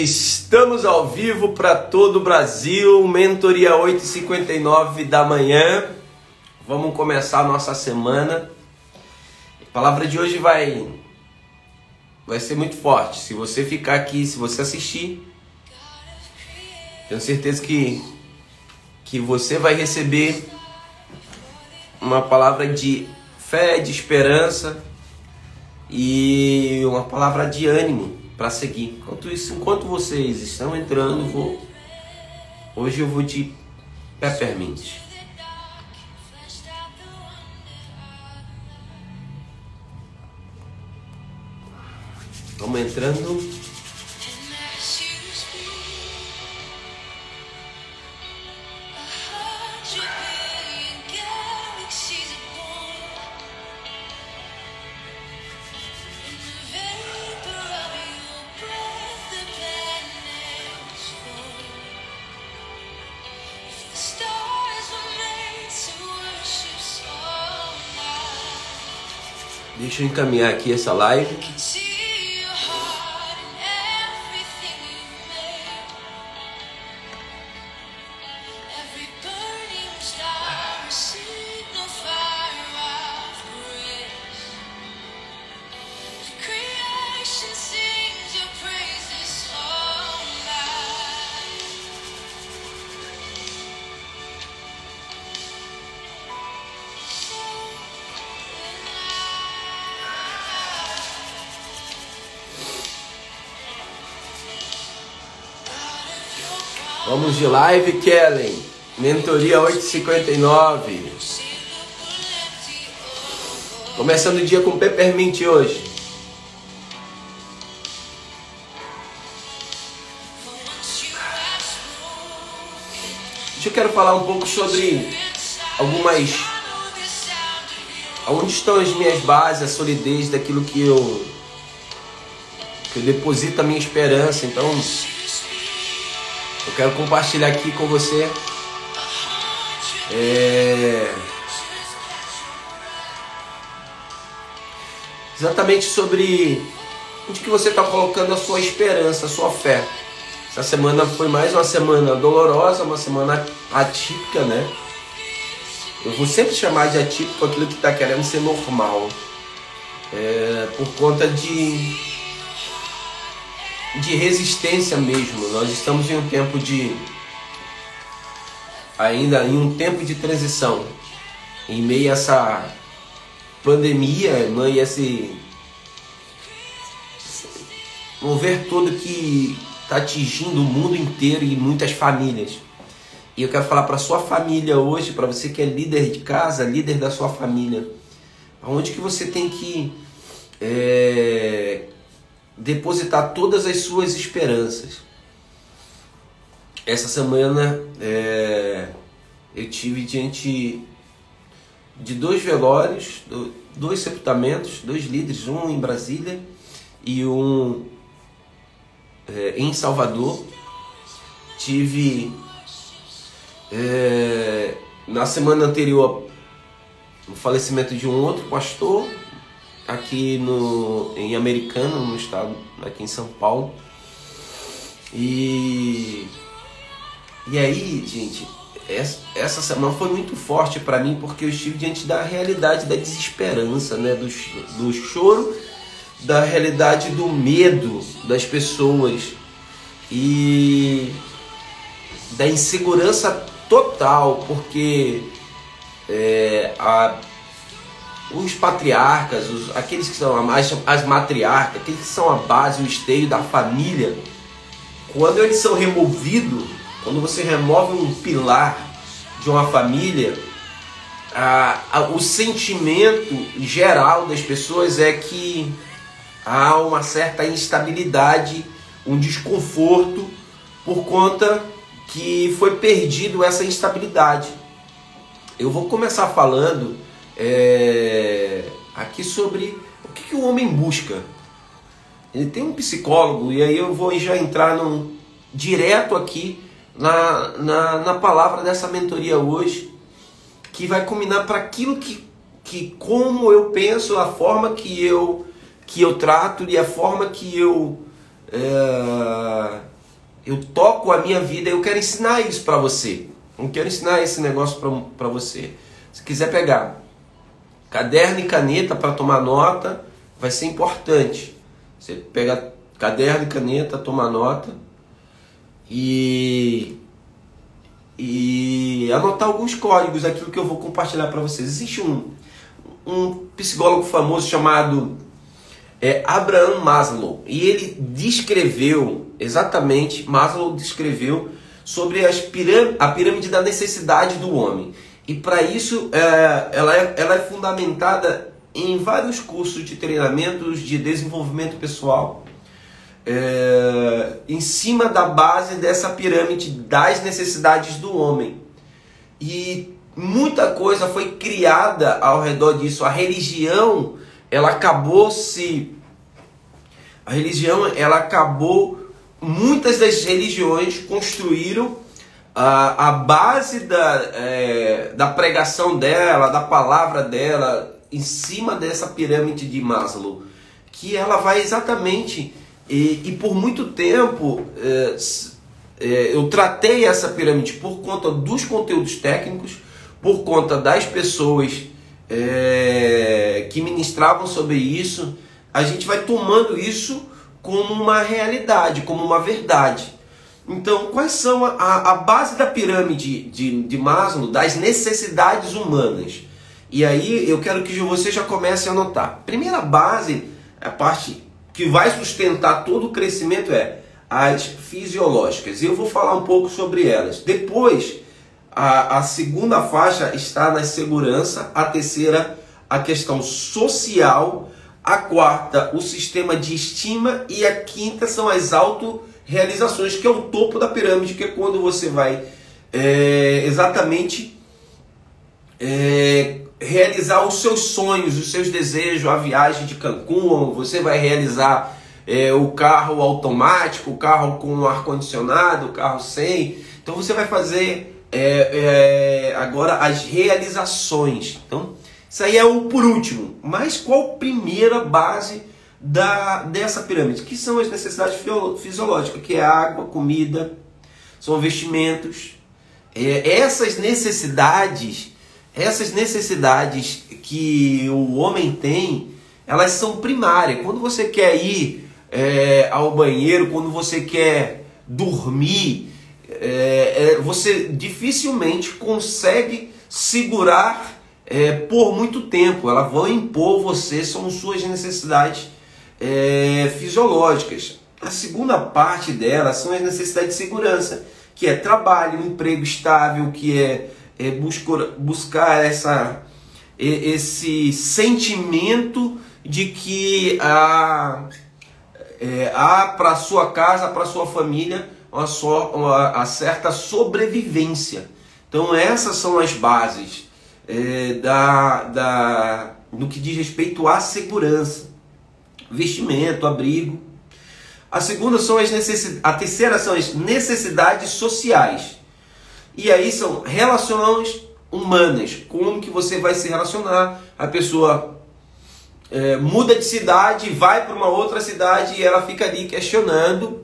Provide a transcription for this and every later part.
Estamos ao vivo para todo o Brasil, mentoria 8h59 da manhã. Vamos começar a nossa semana. A palavra de hoje vai vai ser muito forte. Se você ficar aqui, se você assistir, tenho certeza que que você vai receber uma palavra de fé, de esperança e uma palavra de ânimo para seguir. Enquanto isso, enquanto vocês estão entrando, vou hoje eu vou de peppermint. Vamos entrando. Deixa eu encaminhar aqui essa live. De live, Kellen. Mentoria 859. Começando o dia com peppermint hoje. Hoje eu quero falar um pouco sobre algumas. Onde estão as minhas bases, a solidez daquilo que eu. que eu deposito a minha esperança. Então, eu quero compartilhar aqui com você é... exatamente sobre onde que você está colocando a sua esperança, a sua fé. Essa semana foi mais uma semana dolorosa, uma semana atípica, né? Eu vou sempre chamar de atípico aquilo que está querendo ser normal. É, por conta de de resistência mesmo. Nós estamos em um tempo de ainda em um tempo de transição, em meio a essa pandemia, em meio a esse mover todo que está atingindo o mundo inteiro e muitas famílias. E eu quero falar para sua família hoje, para você que é líder de casa, líder da sua família, aonde que você tem que é, depositar todas as suas esperanças. Essa semana é, eu tive diante de dois velórios, dois sepultamentos, dois líderes, um em Brasília e um é, em Salvador. Tive é, na semana anterior o falecimento de um outro pastor aqui no, em Americana, no estado, aqui em São Paulo. E, e aí, gente, essa, essa semana foi muito forte para mim porque eu estive diante da realidade da desesperança, né? do, do choro, da realidade do medo das pessoas e da insegurança total, porque é, a os patriarcas, os, aqueles que são as, as matriarcas, aqueles que são a base, o esteio da família, quando eles são removidos, quando você remove um pilar de uma família, a, a, o sentimento geral das pessoas é que há uma certa instabilidade, um desconforto por conta que foi perdido essa instabilidade. Eu vou começar falando é, aqui sobre o que, que, o homem busca. Ele tem um psicólogo, e aí eu vou já entrar num, direto aqui na, na, na palavra dessa mentoria hoje, que vai combinar para aquilo que, que como eu penso, a forma que eu, que eu trato e a forma que eu. É, Eu toco a minha vida, eu quero ensinar isso para você. Eu quero ensinar esse negócio para você. Se quiser pegar caderno e caneta para tomar nota, vai ser importante. Você pega caderno e caneta, toma nota e e anotar alguns códigos, aquilo que eu vou compartilhar para vocês. Existe um, um psicólogo famoso chamado é, Abraham Maslow e ele descreveu exatamente, Maslow descreveu sobre as piram a pirâmide da necessidade do homem. E para isso é, ela, é, ela é fundamentada em vários cursos de treinamentos de desenvolvimento pessoal, é, em cima da base dessa pirâmide das necessidades do homem. E muita coisa foi criada ao redor disso. A religião, ela acabou se a religião, ela acabou muitas das religiões construíram a, a base da, é, da pregação dela, da palavra dela, em cima dessa pirâmide de Maslow, que ela vai exatamente e, e por muito tempo é, é, eu tratei essa pirâmide por conta dos conteúdos técnicos, por conta das pessoas é, que ministravam sobre isso. A gente vai tomando isso como uma realidade, como uma verdade. Então, quais são a, a base da pirâmide de, de Maslow das necessidades humanas? E aí eu quero que você já comece a anotar. Primeira base, a parte que vai sustentar todo o crescimento é as fisiológicas. E eu vou falar um pouco sobre elas. Depois, a, a segunda faixa está na segurança, a terceira, a questão social, a quarta, o sistema de estima e a quinta são as auto-realizações, que é o topo da pirâmide, que é quando você vai é, exatamente é, realizar os seus sonhos, os seus desejos, a viagem de Cancún, você vai realizar é, o carro automático, o carro com ar-condicionado, o carro sem. Então você vai fazer é, é, agora as realizações. Então, isso aí é o por último. Mas qual primeira base da, dessa pirâmide? Que são as necessidades fisiológicas, que é água, comida, são vestimentos. É, essas necessidades essas necessidades que o homem tem, elas são primárias. Quando você quer ir é, ao banheiro, quando você quer dormir, é, é, você dificilmente consegue segurar é, por muito tempo. Elas vão impor você, são suas necessidades é, fisiológicas. A segunda parte delas são as necessidades de segurança, que é trabalho, emprego estável, que é é, buscar, buscar essa, esse sentimento de que há, é, há para sua casa, para sua família, uma, só, uma, uma, certa sobrevivência. Então essas são as bases é, da, da, no que diz respeito à segurança, vestimento, abrigo. A segunda são as necessidades, a terceira são as necessidades sociais. E aí são relações humanas, como que você vai se relacionar. A pessoa é, muda de cidade, vai para uma outra cidade e ela fica ali questionando.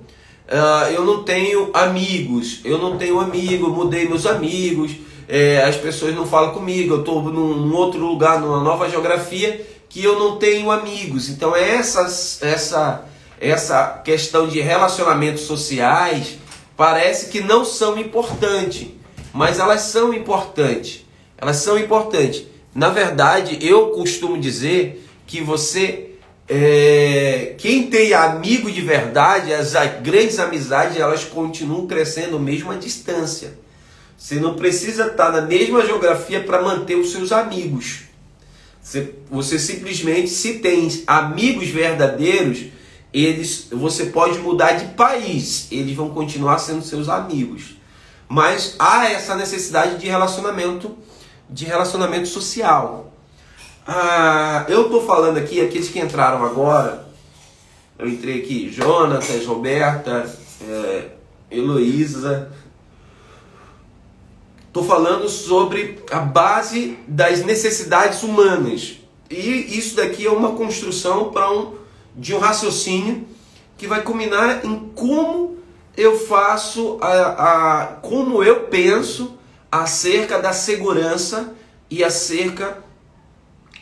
Uh, eu não tenho amigos, eu não tenho amigo, mudei meus amigos, é, as pessoas não falam comigo, eu estou num, num outro lugar, numa nova geografia, que eu não tenho amigos. Então essas, essa, essa questão de relacionamentos sociais parece que não são importantes mas elas são importantes. Elas são importantes. Na verdade, eu costumo dizer que você, é, quem tem amigo de verdade, as, as grandes amizades, elas continuam crescendo mesmo à distância. Você não precisa estar na mesma geografia para manter os seus amigos. Você, você simplesmente, se tem amigos verdadeiros, eles, você pode mudar de país, eles vão continuar sendo seus amigos mas há essa necessidade de relacionamento, de relacionamento social. Ah, eu estou falando aqui, aqueles que entraram agora, eu entrei aqui, Jonatas, Roberta, é, Heloísa. Estou falando sobre a base das necessidades humanas. E isso daqui é uma construção para um, de um raciocínio que vai culminar em como eu faço a, a como eu penso acerca da segurança e acerca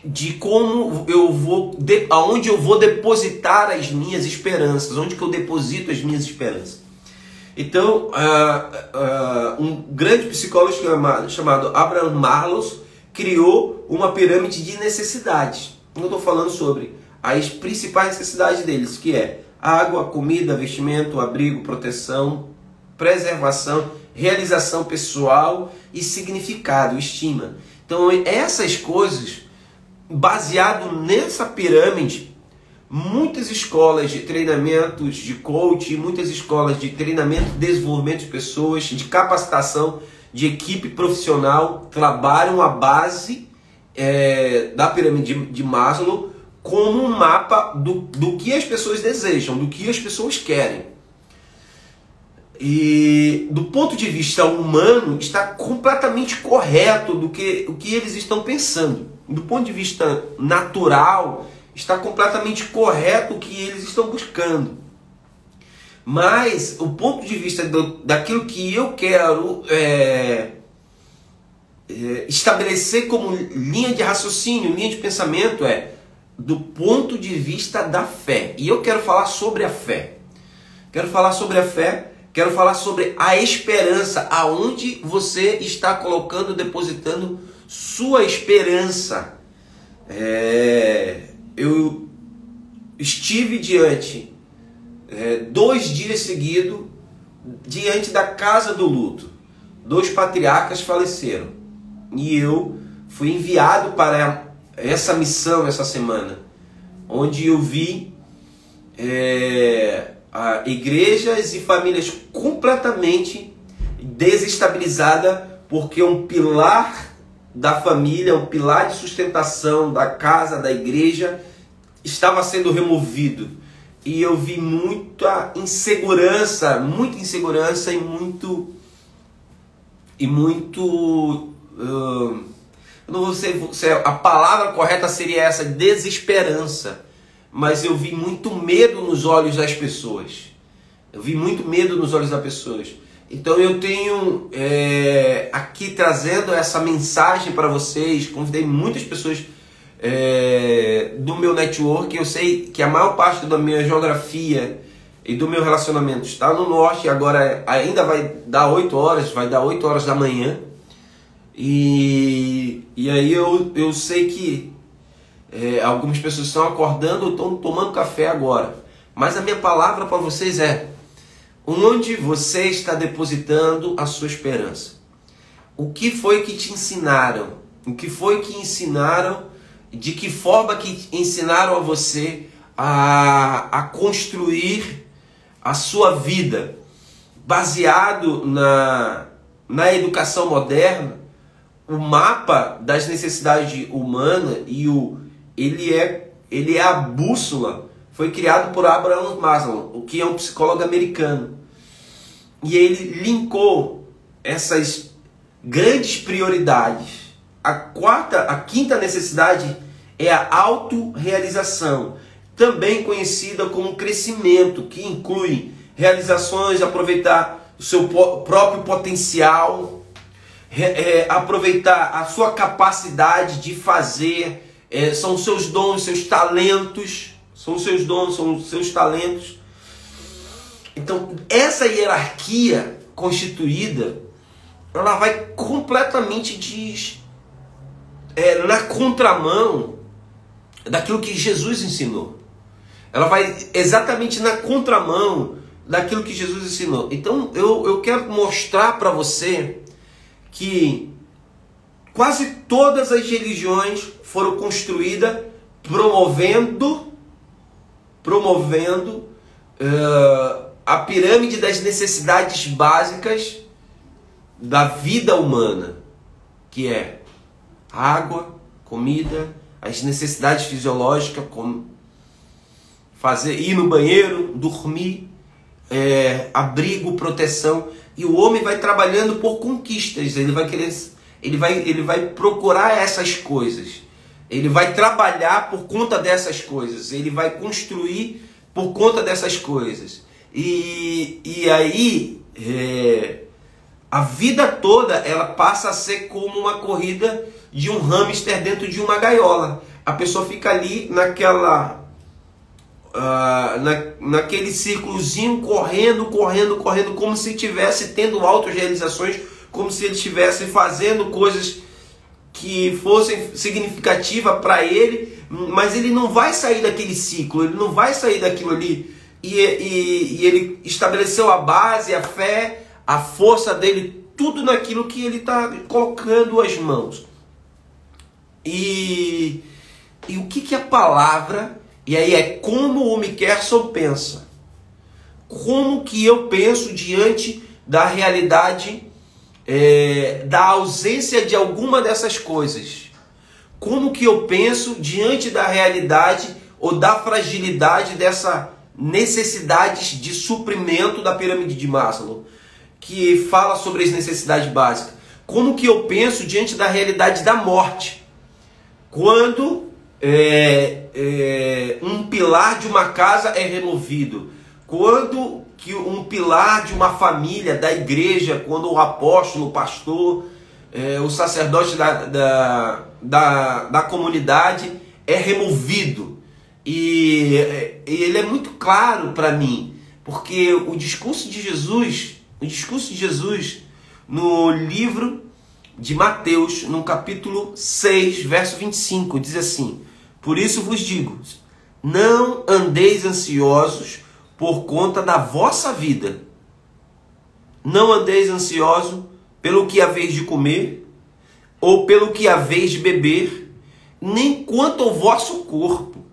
de como eu vou, de, aonde eu vou depositar as minhas esperanças, onde que eu deposito as minhas esperanças. Então, uh, uh, um grande psicólogo chamado, Abraham Marlos criou uma pirâmide de necessidades. Eu estou falando sobre as principais necessidades deles, que é água, comida, vestimento, abrigo, proteção, preservação, realização pessoal e significado, estima. Então, essas coisas baseado nessa pirâmide, muitas escolas de treinamentos de coach, muitas escolas de treinamento desenvolvimento de pessoas, de capacitação de equipe profissional trabalham a base é, da pirâmide de, de Maslow como um mapa do, do que as pessoas desejam, do que as pessoas querem. E do ponto de vista humano, está completamente correto do que o que eles estão pensando do ponto de vista natural, está completamente correto o que eles estão buscando. Mas o ponto de vista do, daquilo que eu quero é, é, estabelecer como linha de raciocínio, linha de pensamento é do ponto de vista da fé. E eu quero falar sobre a fé. Quero falar sobre a fé, quero falar sobre a esperança, aonde você está colocando, depositando sua esperança. É, eu estive diante, é, dois dias seguidos, diante da casa do luto. Dois patriarcas faleceram. E eu fui enviado para essa missão essa semana, onde eu vi é, igrejas e famílias completamente desestabilizadas porque um pilar da família, o pilar de sustentação da casa, da igreja, estava sendo removido. E eu vi muita insegurança, muita insegurança e muito. E muito. Uh, eu não sei se a palavra correta seria essa, desesperança. Mas eu vi muito medo nos olhos das pessoas. Eu vi muito medo nos olhos das pessoas. Então eu tenho é, aqui trazendo essa mensagem para vocês. Convidei muitas pessoas é, do meu network. Eu sei que a maior parte da minha geografia e do meu relacionamento está no norte. Agora ainda vai dar 8 horas, vai dar 8 horas da manhã. E, e aí eu, eu sei que é, algumas pessoas estão acordando, estão tomando café agora. Mas a minha palavra para vocês é Onde você está depositando a sua esperança? O que foi que te ensinaram? O que foi que ensinaram? De que forma que ensinaram a você a, a construir a sua vida baseado na, na educação moderna? O mapa das necessidades humanas e o ele é ele é a bússola foi criado por Abraham Maslow, o que é um psicólogo americano. E ele linkou essas grandes prioridades. A quarta, a quinta necessidade é a autorrealização, também conhecida como crescimento, que inclui realizações, aproveitar o seu próprio potencial, é, aproveitar a sua capacidade de fazer, é, são seus dons, seus talentos são os seus dons, são os seus talentos. Então, essa hierarquia constituída, ela vai completamente de, é, na contramão daquilo que Jesus ensinou. Ela vai exatamente na contramão daquilo que Jesus ensinou. Então, eu, eu quero mostrar para você que quase todas as religiões foram construídas promovendo promovendo uh, a pirâmide das necessidades básicas da vida humana, que é água, comida, as necessidades fisiológicas, como fazer ir no banheiro, dormir, é, abrigo, proteção. E o homem vai trabalhando por conquistas, ele vai querer, ele vai, ele vai procurar essas coisas. Ele vai trabalhar por conta dessas coisas, ele vai construir por conta dessas coisas. E, e aí, é, a vida toda ela passa a ser como uma corrida de um hamster dentro de uma gaiola. A pessoa fica ali naquela. Uh, na, naquele círculozinho, correndo, correndo, correndo, como se estivesse tendo auto-realizações, como se ele estivesse fazendo coisas que fossem significativas para ele, mas ele não vai sair daquele ciclo, ele não vai sair daquilo ali. E, e, e ele estabeleceu a base, a fé, a força dele, tudo naquilo que ele está colocando as mãos. E, e o que, que a palavra, e aí é como o Mickerson pensa. Como que eu penso diante da realidade é, da ausência de alguma dessas coisas? Como que eu penso diante da realidade ou da fragilidade dessa necessidades de suprimento da pirâmide de Maslow? que fala sobre as necessidades básicas. Como que eu penso diante da realidade da morte? Quando é, é, um pilar de uma casa é removido, quando que um pilar de uma família, da igreja, quando o apóstolo, o pastor, é, o sacerdote da, da, da, da comunidade é removido. E, é, e ele é muito claro para mim, porque o discurso de Jesus o discurso de Jesus no livro de Mateus, no capítulo 6, verso 25, diz assim: Por isso vos digo, não andeis ansiosos por conta da vossa vida. Não andeis ansioso pelo que haveis de comer, ou pelo que haveis de beber, nem quanto ao vosso corpo,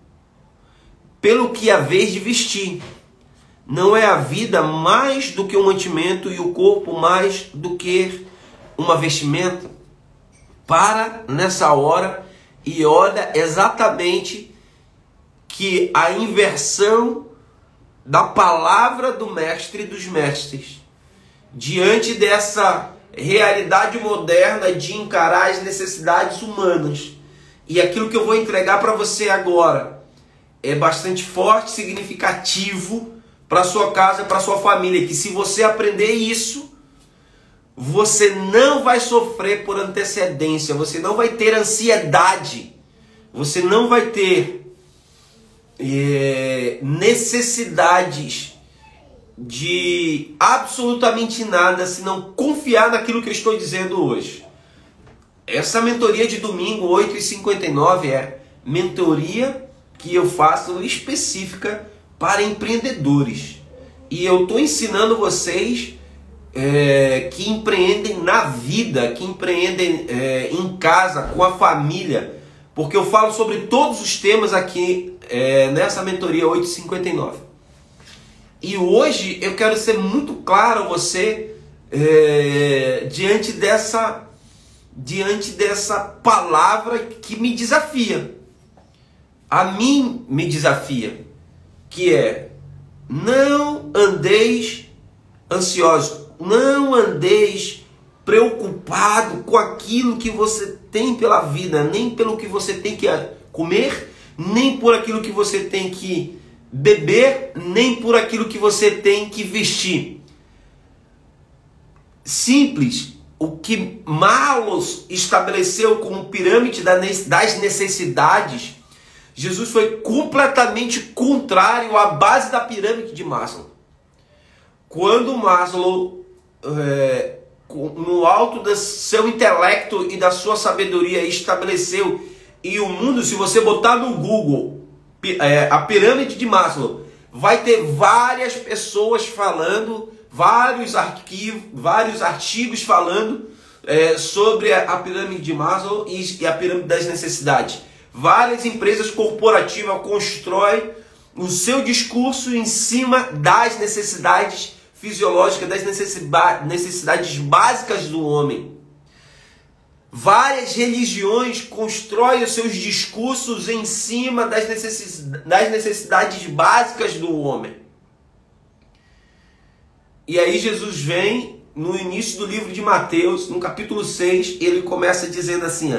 pelo que haveis de vestir. Não é a vida mais do que um mantimento e o corpo mais do que uma vestimenta? Para nessa hora e olha exatamente que a inversão da palavra do mestre dos mestres diante dessa realidade moderna de encarar as necessidades humanas. E aquilo que eu vou entregar para você agora é bastante forte, significativo para sua casa, para sua família, que se você aprender isso, você não vai sofrer por antecedência, você não vai ter ansiedade, você não vai ter é, necessidades de absolutamente nada se não confiar naquilo que eu estou dizendo hoje. Essa mentoria de domingo, 8h59, é mentoria que eu faço específica para empreendedores. E eu estou ensinando vocês é, que empreendem na vida, que empreendem é, em casa, com a família, porque eu falo sobre todos os temas aqui é, nessa mentoria 859. E hoje eu quero ser muito claro a você é, diante dessa diante dessa palavra que me desafia. A mim me desafia que é não andeis ansiosos, não andeis preocupado com aquilo que você tem pela vida, nem pelo que você tem que comer, nem por aquilo que você tem que beber, nem por aquilo que você tem que vestir. Simples, o que Malos estabeleceu como pirâmide das necessidades Jesus foi completamente contrário à base da pirâmide de Maslow. Quando Maslow, é, no alto do seu intelecto e da sua sabedoria, estabeleceu e o mundo, se você botar no Google é, a pirâmide de Maslow, vai ter várias pessoas falando, vários arquivos, vários artigos falando é, sobre a, pirâmide de Maslow e a pirâmide das necessidades. Várias empresas corporativas constroem o seu discurso em cima das necessidades fisiológicas, das necessidades básicas do homem. Várias religiões constroem os seus discursos em cima das necessidades básicas do homem. E aí Jesus vem no início do livro de Mateus, no capítulo 6, ele começa dizendo assim: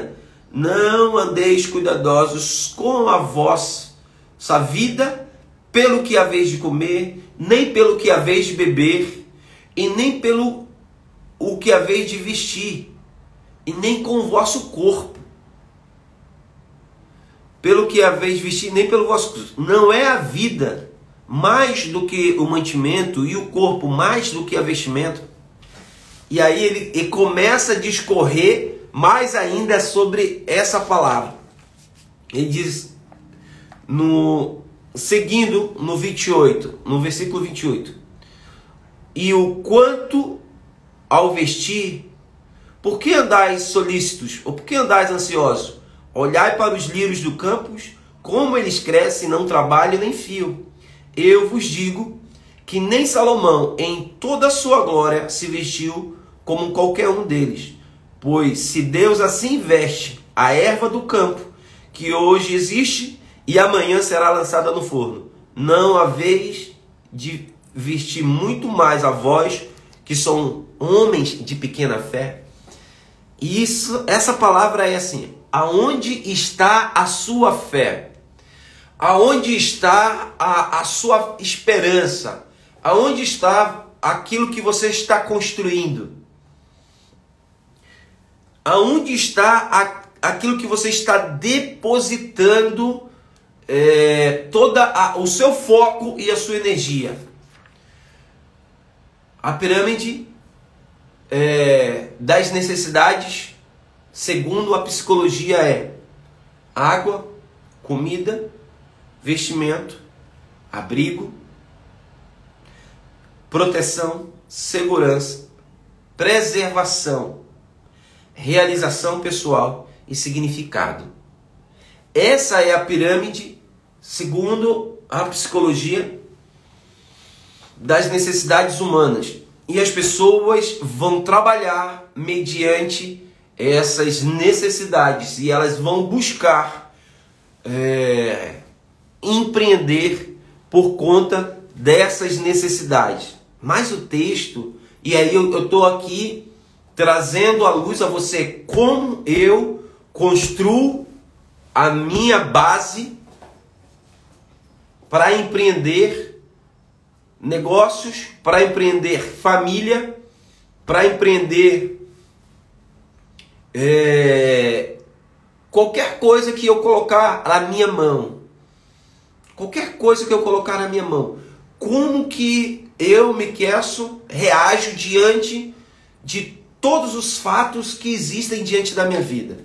não andeis cuidadosos com a vossa vida, pelo que haveis de comer, nem pelo que haveis de beber, e nem pelo o que haveis de vestir, e nem com o vosso corpo. Pelo que haveis de vestir, nem pelo vosso Não é a vida mais do que o mantimento e o corpo mais do que a vestimento. E aí ele, ele começa a discorrer mais ainda sobre essa palavra. Ele diz no seguindo no 28, no versículo 28. E o quanto ao vestir, por que andais solícitos? Ou por que andais ansiosos? Olhai para os lírios do campo, como eles crescem, não trabalham nem fio. Eu vos digo que nem Salomão, em toda a sua glória, se vestiu como qualquer um deles. Pois se Deus assim veste a erva do campo, que hoje existe e amanhã será lançada no forno, não haveis de vestir muito mais a vós, que são homens de pequena fé. Isso, essa palavra é assim: aonde está a sua fé? Aonde está a, a sua esperança? Aonde está aquilo que você está construindo? Aonde está a, aquilo que você está depositando é, toda a, o seu foco e a sua energia? A pirâmide é, das necessidades, segundo a psicologia, é água, comida, vestimento, abrigo, proteção, segurança, preservação, realização pessoal e significado. Essa é a pirâmide, segundo a psicologia, das necessidades humanas. E as pessoas vão trabalhar mediante essas necessidades e elas vão buscar é, empreender por conta dessas necessidades. Mas o texto, e aí eu estou aqui trazendo à luz a você como eu construo a minha base para empreender negócios, para empreender família, para empreender é, qualquer coisa que eu colocar na minha mão. Qualquer coisa que eu colocar na minha mão. Como que eu, me queço, reajo diante de todos os fatos que existem diante da minha vida?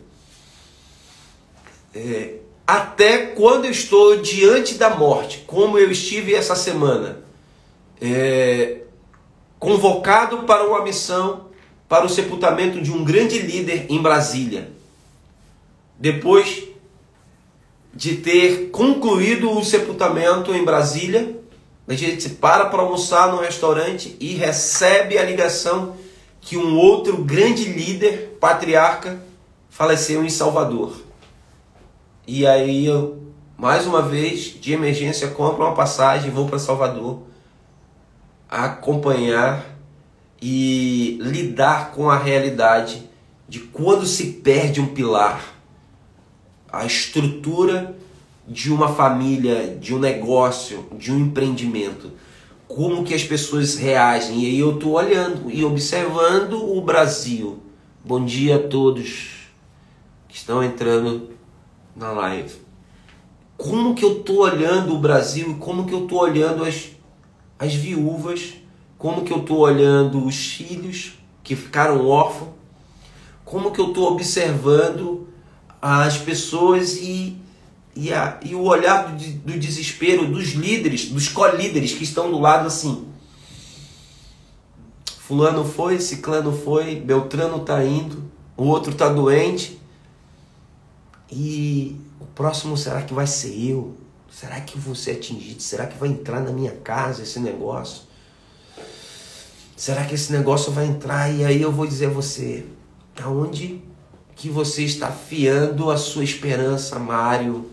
É, até quando eu estou diante da morte, como eu estive essa semana é, convocado para uma missão para o sepultamento de um grande líder em Brasília. Depois de ter concluído o sepultamento em Brasília, a gente para para almoçar no restaurante e recebe a ligação que um outro grande líder, patriarca, faleceu em Salvador. E aí eu, mais uma vez, de emergência, compro uma passagem e vou para Salvador acompanhar e lidar com a realidade de quando se perde um pilar, a estrutura de uma família, de um negócio, de um empreendimento. Como que as pessoas reagem? E aí eu estou olhando e observando o Brasil. Bom dia a todos que estão entrando na live. Como que eu estou olhando o Brasil como que eu estou olhando as as viúvas, como que eu estou olhando os filhos que ficaram órfãos, como que eu estou observando as pessoas e, e, a, e o olhar do, do desespero dos líderes, dos co-líderes que estão do lado assim. Fulano foi, Ciclano foi, Beltrano está indo, o outro está doente. E o próximo será que vai ser eu? Será que ser atingido? Será que vai entrar na minha casa esse negócio? Será que esse negócio vai entrar? E aí eu vou dizer a você, aonde que você está fiando a sua esperança, Mário?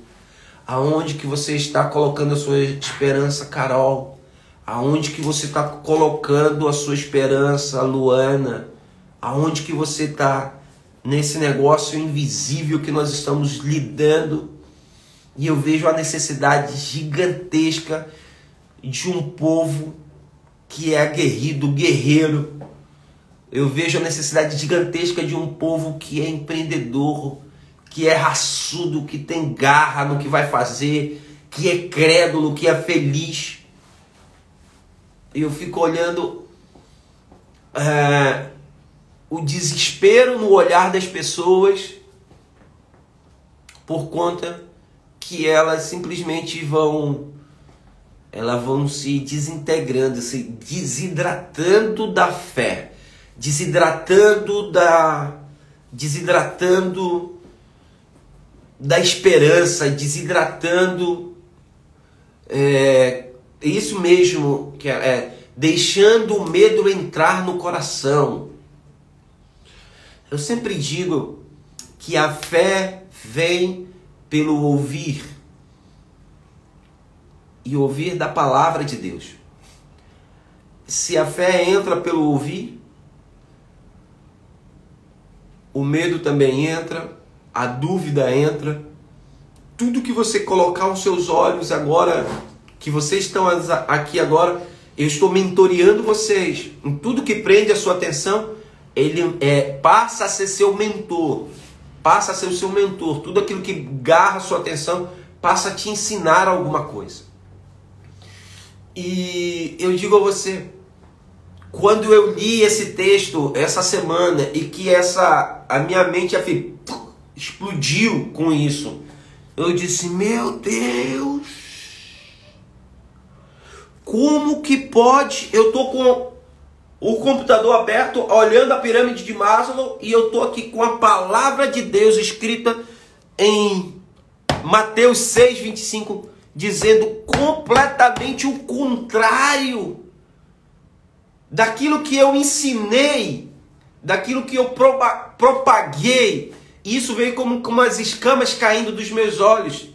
Aonde que você está colocando a sua esperança, Carol? Aonde que você está colocando a sua esperança, Luana? Aonde que você está nesse negócio invisível que nós estamos lidando? E eu vejo a necessidade gigantesca de um povo que é aguerrido, guerreiro. Eu vejo a necessidade gigantesca de um povo que é empreendedor, que é raçudo, que tem garra no que vai fazer, que é crédulo, que é feliz. E eu fico olhando é, o desespero no olhar das pessoas por conta que elas simplesmente vão elas vão se desintegrando, se desidratando da fé, desidratando da desidratando da esperança, desidratando é, isso mesmo que é, é deixando o medo entrar no coração. Eu sempre digo que a fé vem pelo ouvir e ouvir da palavra de Deus. Se a fé entra pelo ouvir, o medo também entra, a dúvida entra. Tudo que você colocar os seus olhos agora, que vocês estão aqui agora, eu estou mentoreando vocês. Em tudo que prende a sua atenção, ele é, passa a ser seu mentor. Passa a ser o seu mentor. Tudo aquilo que garra sua atenção passa a te ensinar alguma coisa. E eu digo a você, quando eu li esse texto essa semana e que essa a minha mente explodiu com isso, eu disse: "Meu Deus! Como que pode? Eu tô com o computador aberto, olhando a pirâmide de Maslow e eu tô aqui com a palavra de Deus escrita em Mateus 6, 25 dizendo completamente o contrário daquilo que eu ensinei, daquilo que eu propaguei. Isso veio como, como as escamas caindo dos meus olhos,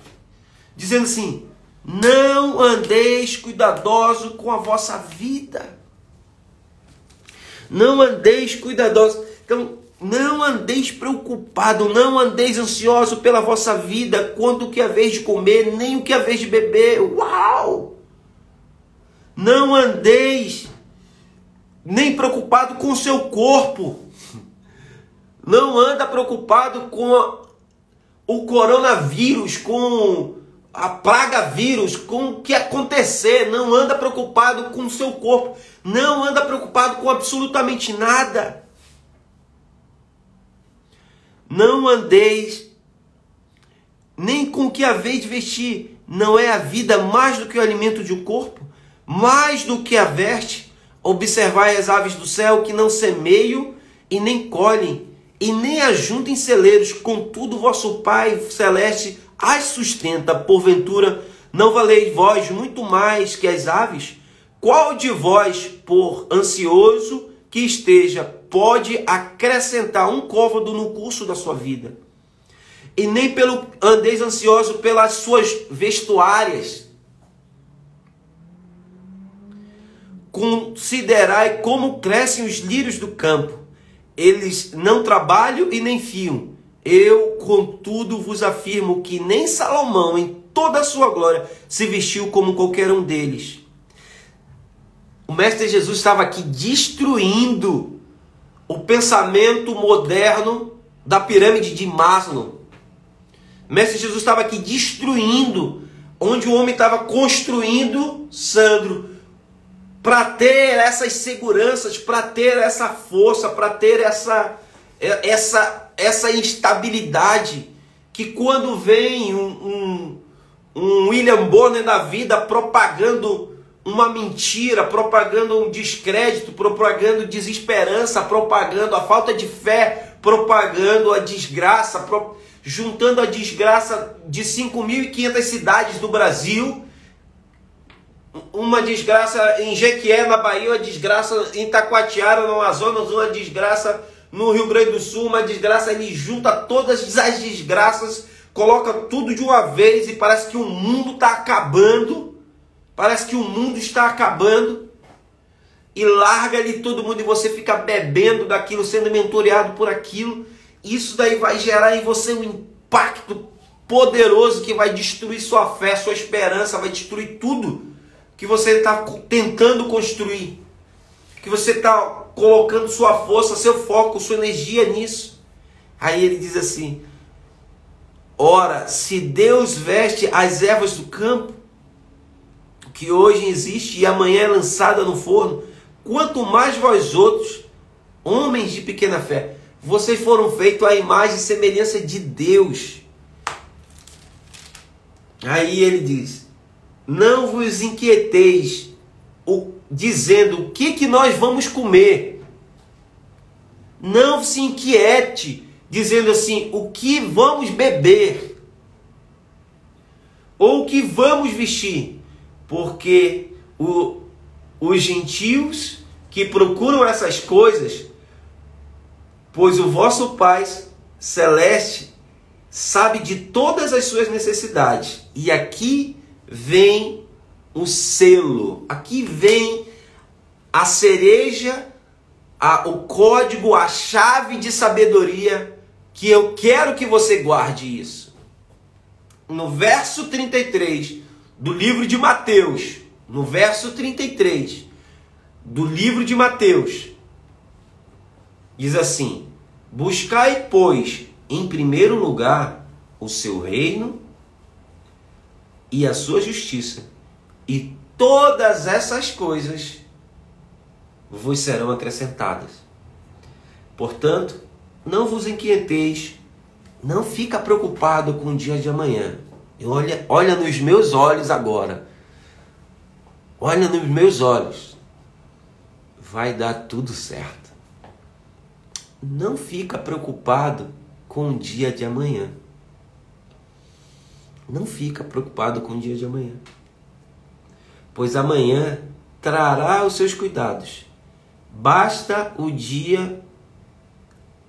dizendo assim: não andeis cuidadoso com a vossa vida. Não andeis cuidadoso. Então, não andeis preocupado, não andeis ansioso pela vossa vida, quanto que é vez de comer, nem o que vez de beber. Uau! Não andeis nem preocupado com o seu corpo. Não anda preocupado com o coronavírus, com a praga vírus, com o que acontecer. Não anda preocupado com o seu corpo. Não anda preocupado com absolutamente nada. Não andeis nem com o que haveis de vestir. Não é a vida mais do que o alimento de um corpo? Mais do que a veste? Observai as aves do céu que não semeiam e nem colhem, e nem ajuntem celeiros, contudo vosso Pai celeste as sustenta. Porventura, não valeis vós muito mais que as aves? Qual de vós, por ansioso que esteja, pode acrescentar um côvado no curso da sua vida. E nem pelo andeis ansioso pelas suas vestuárias. Considerai como crescem os lírios do campo. Eles não trabalham e nem fiam. Eu, contudo, vos afirmo que nem Salomão, em toda a sua glória, se vestiu como qualquer um deles. O Mestre Jesus estava aqui destruindo o pensamento moderno da pirâmide de Maslow. Mestre Jesus estava aqui destruindo onde o homem estava construindo, Sandro, para ter essas seguranças, para ter essa força, para ter essa, essa, essa instabilidade que quando vem um, um, um William Bonner da vida propagando uma mentira, propagando um descrédito, propagando desesperança, propagando a falta de fé, propagando a desgraça, pro... juntando a desgraça de 5.500 cidades do Brasil, uma desgraça em Jequié, na Bahia, uma desgraça em Taquatiara, no Amazonas, uma desgraça no Rio Grande do Sul, uma desgraça, ele junta todas as desgraças, coloca tudo de uma vez e parece que o mundo está acabando. Parece que o mundo está acabando. E larga ali todo mundo e você fica bebendo daquilo, sendo mentoreado por aquilo. Isso daí vai gerar em você um impacto poderoso que vai destruir sua fé, sua esperança, vai destruir tudo que você está tentando construir, que você está colocando sua força, seu foco, sua energia nisso. Aí ele diz assim: Ora, se Deus veste as ervas do campo, que hoje existe e amanhã é lançada no forno, quanto mais vós outros, homens de pequena fé, vocês foram feitos à imagem e semelhança de Deus. Aí ele diz: Não vos inquieteis, dizendo o que, que nós vamos comer. Não se inquiete, dizendo assim: o que vamos beber. Ou o que vamos vestir. Porque o, os gentios que procuram essas coisas, pois o vosso Pai celeste sabe de todas as suas necessidades. E aqui vem o selo, aqui vem a cereja, a, o código, a chave de sabedoria que eu quero que você guarde isso. No verso 33 do livro de Mateus, no verso 33 do livro de Mateus, diz assim: Buscai, pois, em primeiro lugar o seu reino e a sua justiça, e todas essas coisas vos serão acrescentadas. Portanto, não vos inquieteis, não fica preocupado com o dia de amanhã. Olha, olha nos meus olhos agora. Olha nos meus olhos. Vai dar tudo certo. Não fica preocupado com o dia de amanhã. Não fica preocupado com o dia de amanhã. Pois amanhã trará os seus cuidados. Basta o dia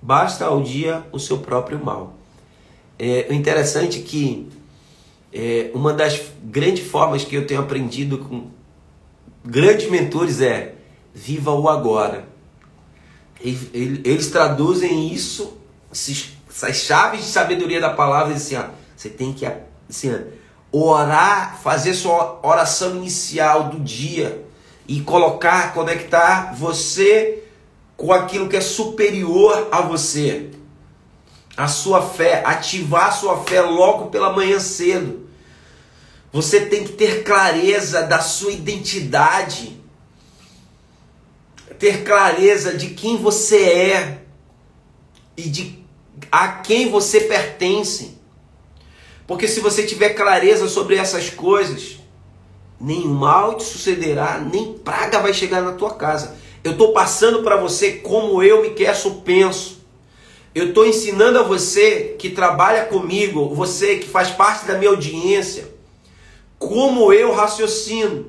basta ao dia o seu próprio mal. É interessante que é, uma das grandes formas que eu tenho aprendido com grandes mentores é viva o agora. Eles traduzem isso essas chaves de sabedoria da palavra, assim, ó, você tem que assim, orar, fazer sua oração inicial do dia e colocar, conectar você com aquilo que é superior a você. A sua fé, ativar a sua fé logo pela manhã cedo. Você tem que ter clareza da sua identidade. Ter clareza de quem você é e de a quem você pertence. Porque se você tiver clareza sobre essas coisas, nem mal te sucederá, nem praga vai chegar na tua casa. Eu estou passando para você como eu me quero penso. Eu estou ensinando a você que trabalha comigo, você que faz parte da minha audiência, como eu raciocino,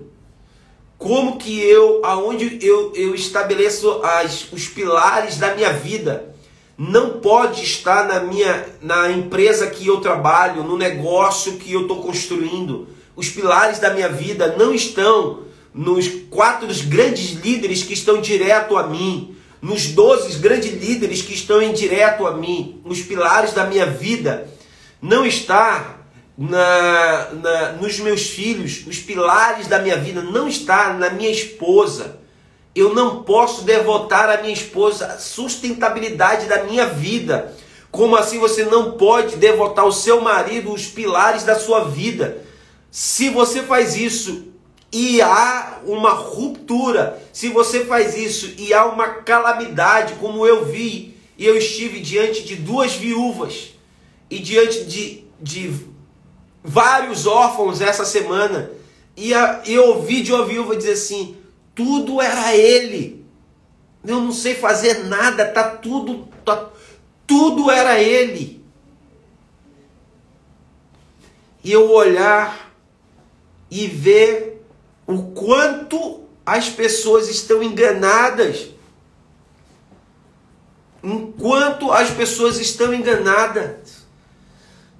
como que eu, aonde eu, eu estabeleço as, os pilares da minha vida não pode estar na minha na empresa que eu trabalho, no negócio que eu estou construindo. Os pilares da minha vida não estão nos quatro grandes líderes que estão direto a mim, nos doze grandes líderes que estão em direto a mim, os pilares da minha vida, não está na, na, nos meus filhos, os pilares da minha vida não está na minha esposa eu não posso devotar à minha esposa a sustentabilidade da minha vida. Como assim você não pode devotar ao seu marido os pilares da sua vida? Se você faz isso e há uma ruptura, se você faz isso e há uma calamidade, como eu vi, e eu estive diante de duas viúvas e diante de, de vários órfãos essa semana, a, e eu ouvi de uma viúva dizer assim: tudo era ele. Eu não sei fazer nada, tá tudo, tá, tudo era ele. E eu olhar e ver o quanto as pessoas estão enganadas. Enquanto as pessoas estão enganadas,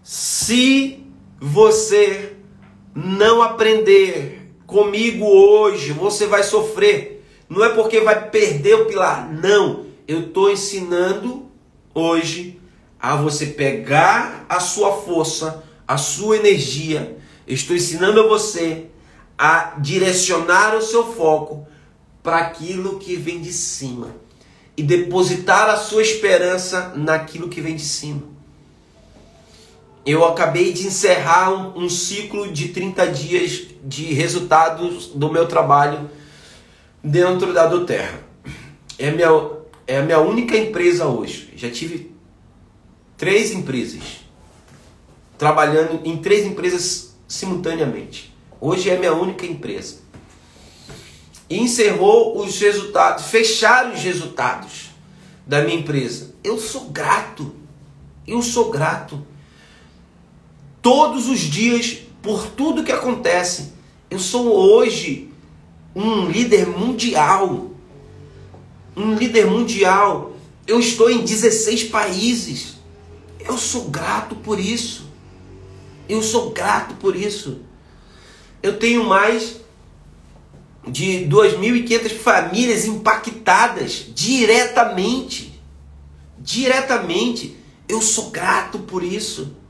se você não aprender comigo hoje, você vai sofrer. Não é porque vai perder o pilar. Não. Eu estou ensinando hoje a você pegar a sua força, a sua energia. Estou ensinando a você a direcionar o seu foco para aquilo que vem de cima e depositar a sua esperança naquilo que vem de cima. Eu acabei de encerrar um, um ciclo de 30 dias de resultados do meu trabalho dentro da do Terra. É, minha, é a minha única empresa hoje. Já tive três empresas trabalhando em três empresas simultaneamente. Hoje é a minha única empresa. E encerrou os resultados, fecharam os resultados da minha empresa. Eu sou grato. Eu sou grato. Todos os dias, por tudo que acontece. Eu sou hoje um líder mundial. Um líder mundial. Eu estou em 16 países. Eu sou grato por isso. Eu sou grato por isso. Eu tenho mais de 2.500 famílias impactadas diretamente. Diretamente. Eu sou grato por isso.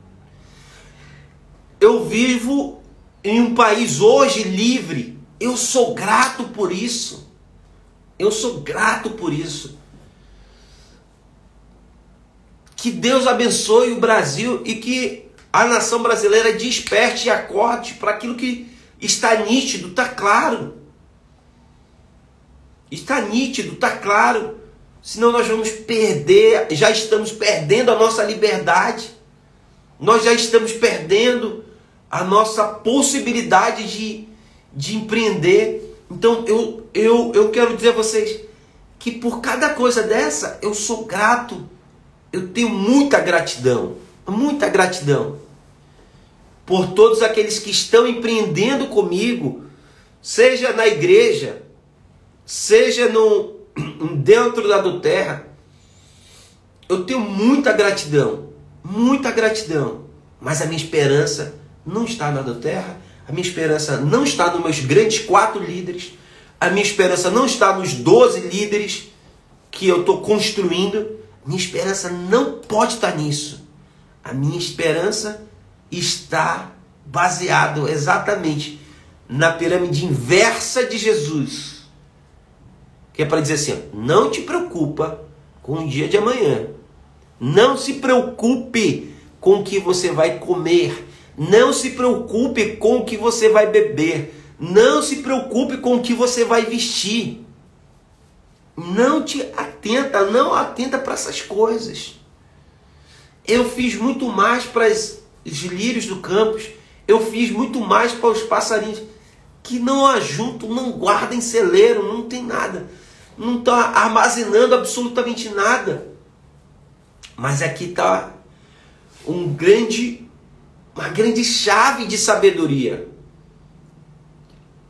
Eu vivo em um país hoje livre. Eu sou grato por isso. Eu sou grato por isso. Que Deus abençoe o Brasil e que a nação brasileira desperte e acorde para aquilo que está nítido, está claro. Está nítido, está claro. Senão nós vamos perder, já estamos perdendo a nossa liberdade. Nós já estamos perdendo a nossa possibilidade de, de empreender. Então eu, eu, eu quero dizer a vocês que por cada coisa dessa eu sou grato. Eu tenho muita gratidão, muita gratidão por todos aqueles que estão empreendendo comigo, seja na igreja, seja no, dentro da do terra. Eu tenho muita gratidão, muita gratidão, mas a minha esperança não está na terra, a minha esperança não está nos meus grandes quatro líderes, a minha esperança não está nos doze líderes que eu estou construindo, minha esperança não pode estar nisso. A minha esperança está baseado exatamente na pirâmide inversa de Jesus. Que é para dizer assim: não te preocupa com o dia de amanhã. Não se preocupe com o que você vai comer. Não se preocupe com o que você vai beber. Não se preocupe com o que você vai vestir. Não te atenta, não atenta para essas coisas. Eu fiz muito mais para os lírios do campo, eu fiz muito mais para os passarinhos que não ajuntam, não guardam celeiro, não tem nada, não está armazenando absolutamente nada. Mas aqui está um grande, uma grande chave de sabedoria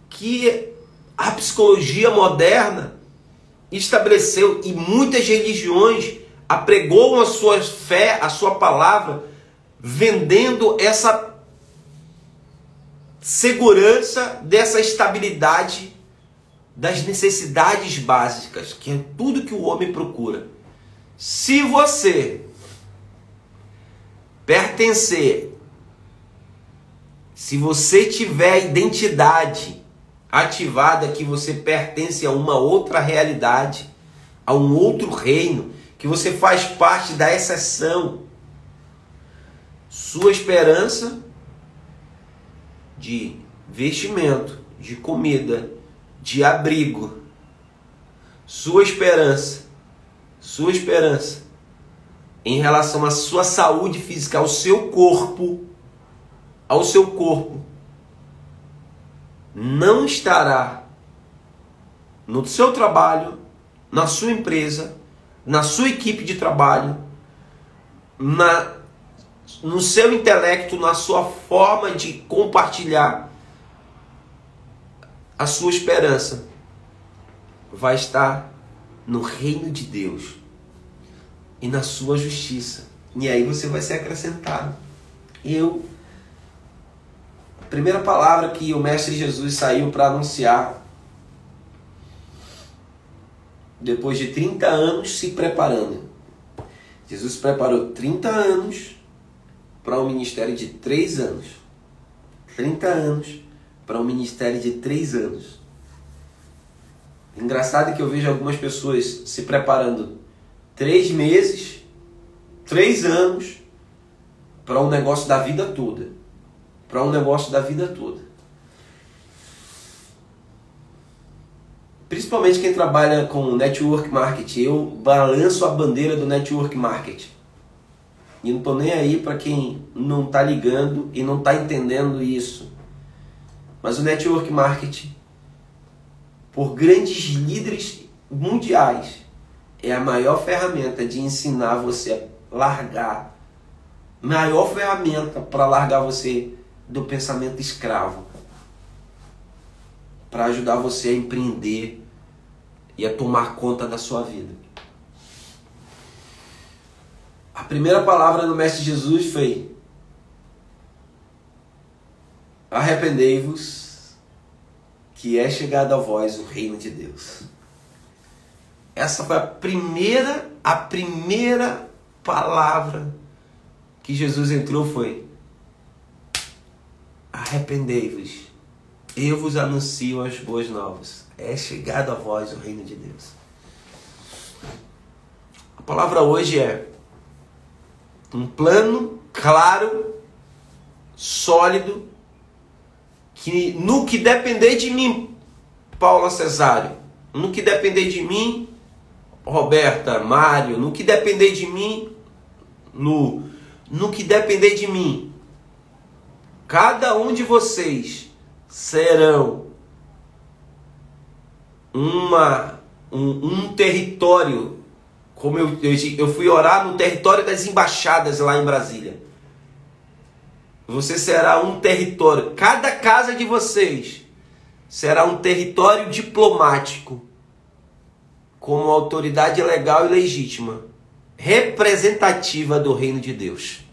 que a psicologia moderna estabeleceu e muitas religiões apregou a sua fé, a sua palavra vendendo essa segurança dessa estabilidade das necessidades básicas, que é tudo que o homem procura. Se você pertencer, se você tiver identidade ativada que você pertence a uma outra realidade, a um outro reino, que você faz parte da exceção, sua esperança de vestimento, de comida, de abrigo, sua esperança, sua esperança em relação à sua saúde física, ao seu corpo, ao seu corpo, não estará no seu trabalho, na sua empresa, na sua equipe de trabalho, na no seu intelecto, na sua forma de compartilhar a sua esperança, vai estar no reino de Deus e na sua justiça. E aí você vai ser acrescentado. Eu, primeira palavra que o Mestre Jesus saiu para anunciar, depois de 30 anos se preparando. Jesus preparou 30 anos para um ministério de três anos. 30 anos para um ministério de três anos. Engraçado que eu vejo algumas pessoas se preparando três meses, três anos para um negócio da vida toda. Para um negócio da vida toda. Principalmente quem trabalha com network marketing, eu balanço a bandeira do network marketing. E não estou nem aí para quem não está ligando e não está entendendo isso. Mas o network marketing, por grandes líderes mundiais, é a maior ferramenta de ensinar você a largar, maior ferramenta para largar você do pensamento escravo, para ajudar você a empreender e a tomar conta da sua vida. A primeira palavra do Mestre Jesus foi: Arrependei-vos, que é chegado a vós o reino de Deus. Essa foi a primeira, a primeira palavra que Jesus entrou foi: Arrependei-vos. Eu vos anuncio as boas novas. É chegado a vós o reino de Deus. A palavra hoje é um plano claro, sólido, que no que depender de mim, Paula Cesário, no que depender de mim, Roberta, Mário, no que depender de mim, no, no que depender de mim, cada um de vocês serão uma, um, um território como eu, eu, eu fui orar no território das embaixadas lá em Brasília. Você será um território, cada casa de vocês será um território diplomático, como autoridade legal e legítima, representativa do reino de Deus.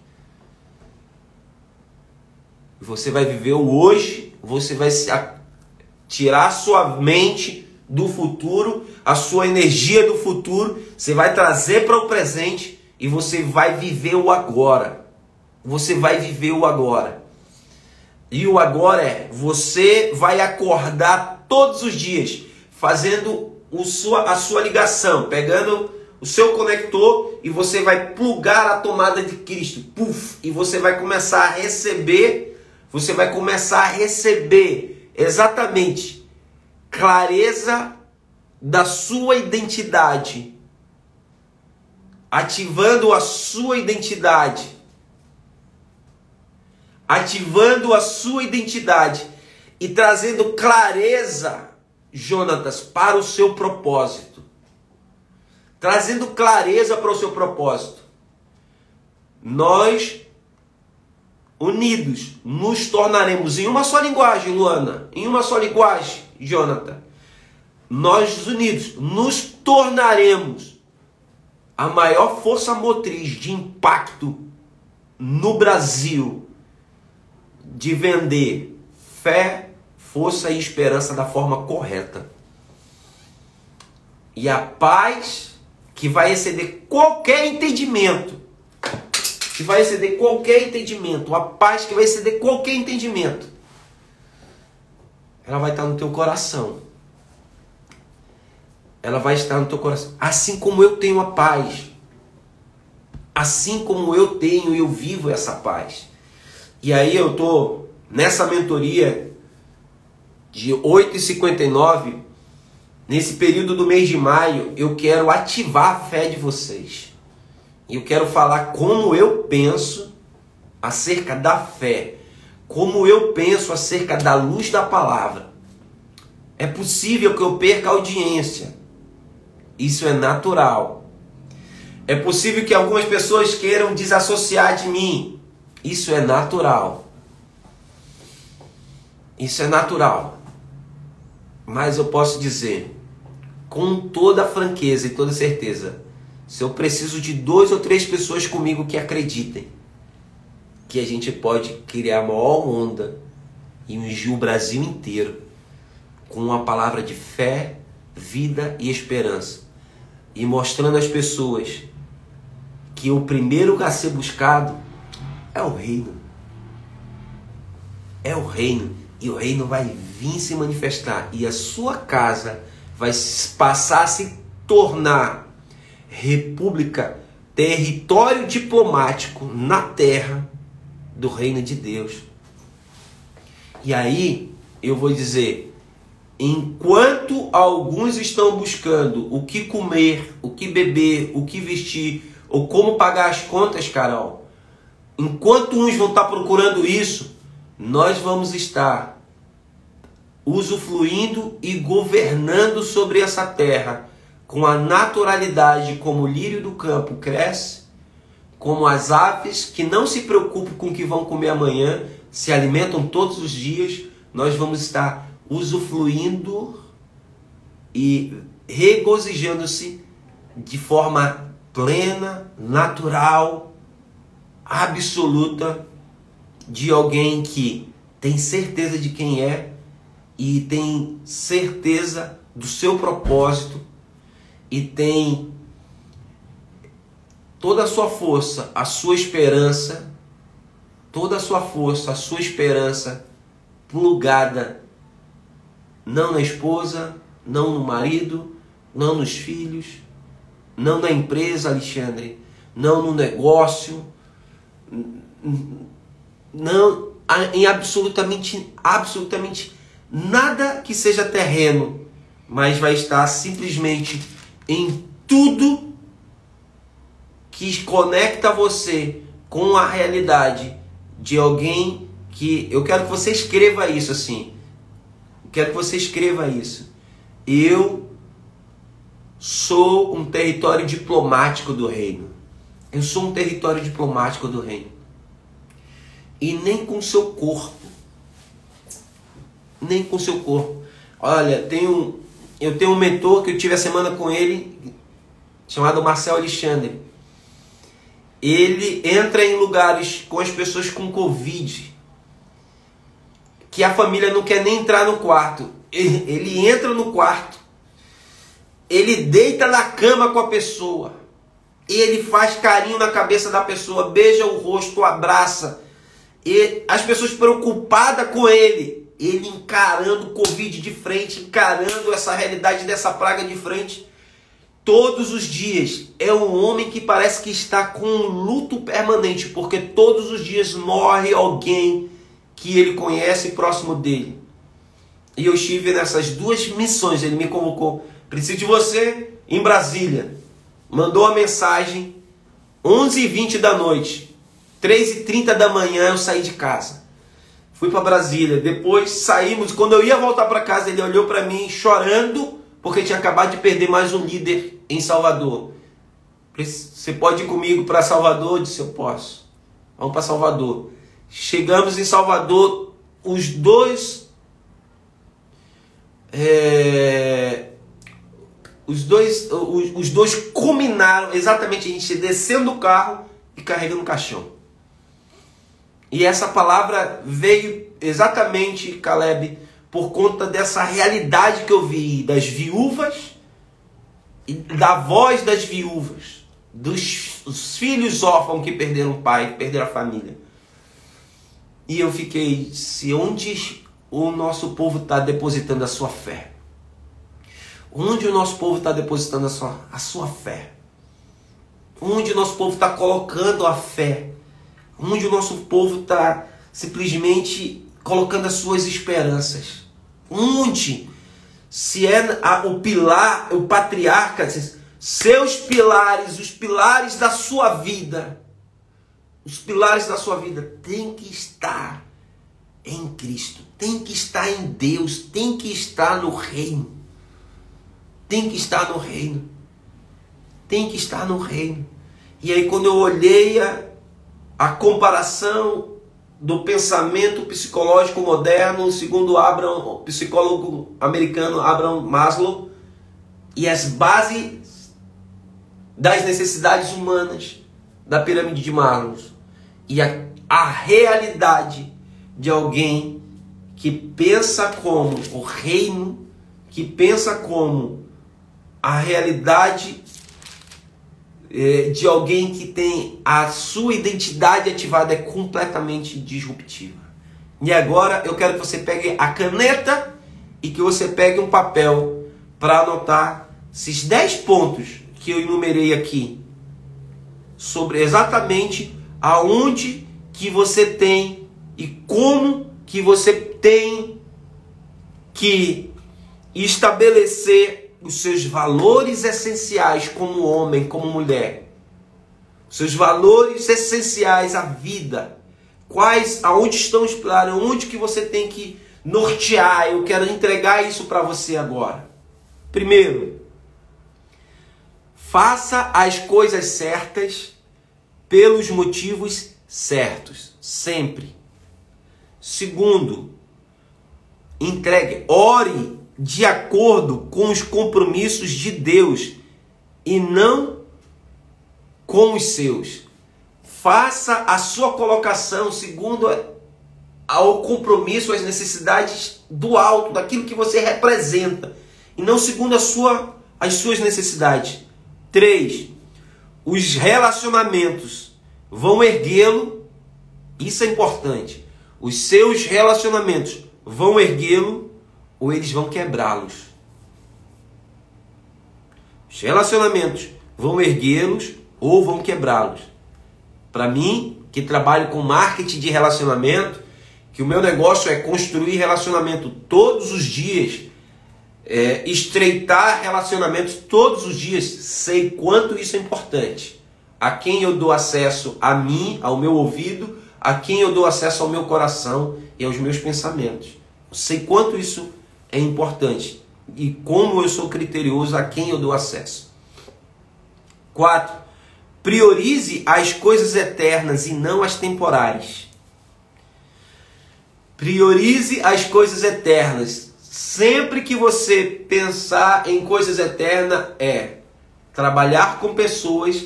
Você vai viver o hoje, você vai tirar sua mente do futuro, a sua energia do futuro, você vai trazer para o presente e você vai viver o agora. Você vai viver o agora. E o agora é você vai acordar todos os dias fazendo o sua, a sua ligação, pegando o seu conector e você vai plugar a tomada de Cristo. Puf, e você vai começar a receber, você vai começar a receber exatamente clareza da sua identidade, ativando a sua identidade, ativando a sua identidade e trazendo clareza, Jonatas, para o seu propósito. Trazendo clareza para o seu propósito. Nós unidos nos tornaremos em uma só linguagem, Luana, em uma só linguagem Jonathan, nós unidos nos tornaremos a maior força motriz de impacto no Brasil de vender fé, força e esperança da forma correta. E a paz que vai exceder qualquer entendimento, que vai exceder qualquer entendimento, a paz que vai exceder qualquer entendimento ela vai estar no teu coração. Ela vai estar no teu coração. Assim como eu tenho a paz. Assim como eu tenho, eu vivo essa paz. E aí eu tô nessa mentoria de 8h59, nesse período do mês de maio, eu quero ativar a fé de vocês. E eu quero falar como eu penso acerca da fé como eu penso acerca da luz da palavra. É possível que eu perca audiência. Isso é natural. É possível que algumas pessoas queiram desassociar de mim. Isso é natural. Isso é natural. Mas eu posso dizer, com toda franqueza e toda certeza, se eu preciso de duas ou três pessoas comigo que acreditem, que a gente pode criar a maior onda e ungir o Brasil inteiro com uma palavra de fé, vida e esperança. E mostrando às pessoas que o primeiro a ser buscado é o reino. É o reino. E o reino vai vir se manifestar. E a sua casa vai passar a se tornar república, território diplomático na terra do reino de Deus. E aí eu vou dizer: enquanto alguns estão buscando o que comer, o que beber, o que vestir, ou como pagar as contas, Carol, enquanto uns vão estar procurando isso, nós vamos estar usufruindo e governando sobre essa terra com a naturalidade como o lírio do campo cresce, como as aves que não se preocupam com o que vão comer amanhã, se alimentam todos os dias, nós vamos estar usufruindo e regozijando-se de forma plena, natural, absoluta de alguém que tem certeza de quem é e tem certeza do seu propósito e tem toda a sua força, a sua esperança, toda a sua força, a sua esperança plugada não na esposa, não no marido, não nos filhos, não na empresa, Alexandre, não no negócio, não em absolutamente absolutamente nada que seja terreno, mas vai estar simplesmente em tudo que conecta você com a realidade de alguém que eu quero que você escreva isso assim. Quero que você escreva isso. Eu sou um território diplomático do reino. Eu sou um território diplomático do reino. E nem com seu corpo. Nem com seu corpo. Olha, tenho, eu tenho um mentor que eu tive a semana com ele, chamado Marcel Alexandre ele entra em lugares com as pessoas com Covid, que a família não quer nem entrar no quarto. Ele, entra no quarto, ele deita na cama com a pessoa, ele faz carinho na cabeça da pessoa, beija o rosto, abraça. E as pessoas preocupadas com ele, ele encarando o Covid de frente, encarando essa realidade dessa praga de frente todos os dias. É um homem que parece que está com um luto permanente, porque todos os dias morre alguém que ele conhece próximo dele. E eu estive nessas duas missões. Ele me convocou. Preciso de você em Brasília. Mandou a mensagem 11h20 da noite. 3h30 da manhã eu saí de casa. Fui para Brasília. Depois saímos. Quando eu ia voltar para casa, ele olhou para mim chorando porque tinha acabado de perder mais um líder em Salvador. Você pode ir comigo para Salvador? Eu disse, eu posso. Vamos para Salvador. Chegamos em Salvador, os dois. É, os dois os, os dois combinaram exatamente a gente descendo do carro e carregando o caixão. E essa palavra veio exatamente, Caleb, por conta dessa realidade que eu vi das viúvas e da voz das viúvas, dos filhos órfãos que perderam o pai, perderam a família. E eu fiquei, se onde o nosso povo está depositando a sua fé? Onde o nosso povo está depositando a sua, a sua fé? Onde o nosso povo está colocando a fé? Onde o nosso povo está simplesmente colocando as suas esperanças? Onde? Se é a, o pilar, o patriarca, seus pilares, os pilares da sua vida, os pilares da sua vida tem que estar em Cristo, tem que estar em Deus, tem que estar no reino. Tem que estar no reino. Tem que estar no reino. E aí quando eu olhei a, a comparação do pensamento psicológico moderno, segundo Abraham, o psicólogo americano Abraham Maslow, e as bases das necessidades humanas da pirâmide de Maslow e a, a realidade de alguém que pensa como o reino, que pensa como a realidade de alguém que tem a sua identidade ativada é completamente disruptiva. E agora eu quero que você pegue a caneta e que você pegue um papel para anotar esses 10 pontos que eu enumerei aqui sobre exatamente aonde que você tem e como que você tem que estabelecer os seus valores essenciais como homem, como mulher. Seus valores essenciais à vida. Quais, aonde estão os onde que você tem que nortear. Eu quero entregar isso para você agora. Primeiro, faça as coisas certas pelos motivos certos, sempre. Segundo, entregue, ore de acordo com os compromissos de Deus e não com os seus. Faça a sua colocação segundo ao compromisso, as necessidades do alto, daquilo que você representa, e não segundo a sua, as suas necessidades. 3. Os relacionamentos vão erguê-lo, isso é importante. Os seus relacionamentos vão erguê-lo ou eles vão quebrá-los. Os relacionamentos vão erguê-los ou vão quebrá-los. Para mim, que trabalho com marketing de relacionamento, que o meu negócio é construir relacionamento todos os dias, é, estreitar relacionamentos todos os dias, sei quanto isso é importante. A quem eu dou acesso a mim, ao meu ouvido, a quem eu dou acesso ao meu coração e aos meus pensamentos. sei quanto isso é importante e como eu sou criterioso a quem eu dou acesso. 4. Priorize as coisas eternas e não as temporais. Priorize as coisas eternas. Sempre que você pensar em coisas eternas, é trabalhar com pessoas,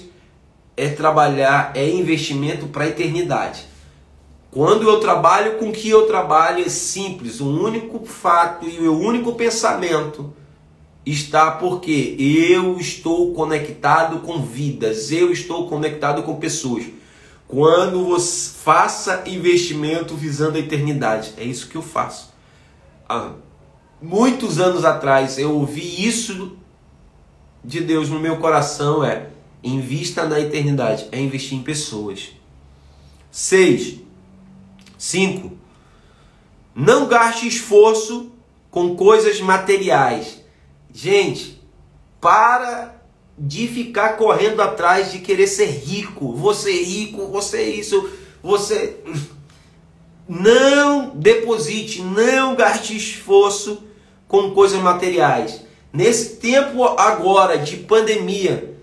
é trabalhar, é investimento para a eternidade. Quando eu trabalho com o que eu trabalho é simples, o único fato e o único pensamento está porque eu estou conectado com vidas, eu estou conectado com pessoas. Quando você faça investimento visando a eternidade, é isso que eu faço. Há muitos anos atrás eu ouvi isso de Deus no meu coração é invista na eternidade, é investir em pessoas. 6. 5. Não gaste esforço com coisas materiais. Gente, para de ficar correndo atrás de querer ser rico. Você é rico, você é isso, você. Não deposite, não gaste esforço com coisas materiais. Nesse tempo agora de pandemia,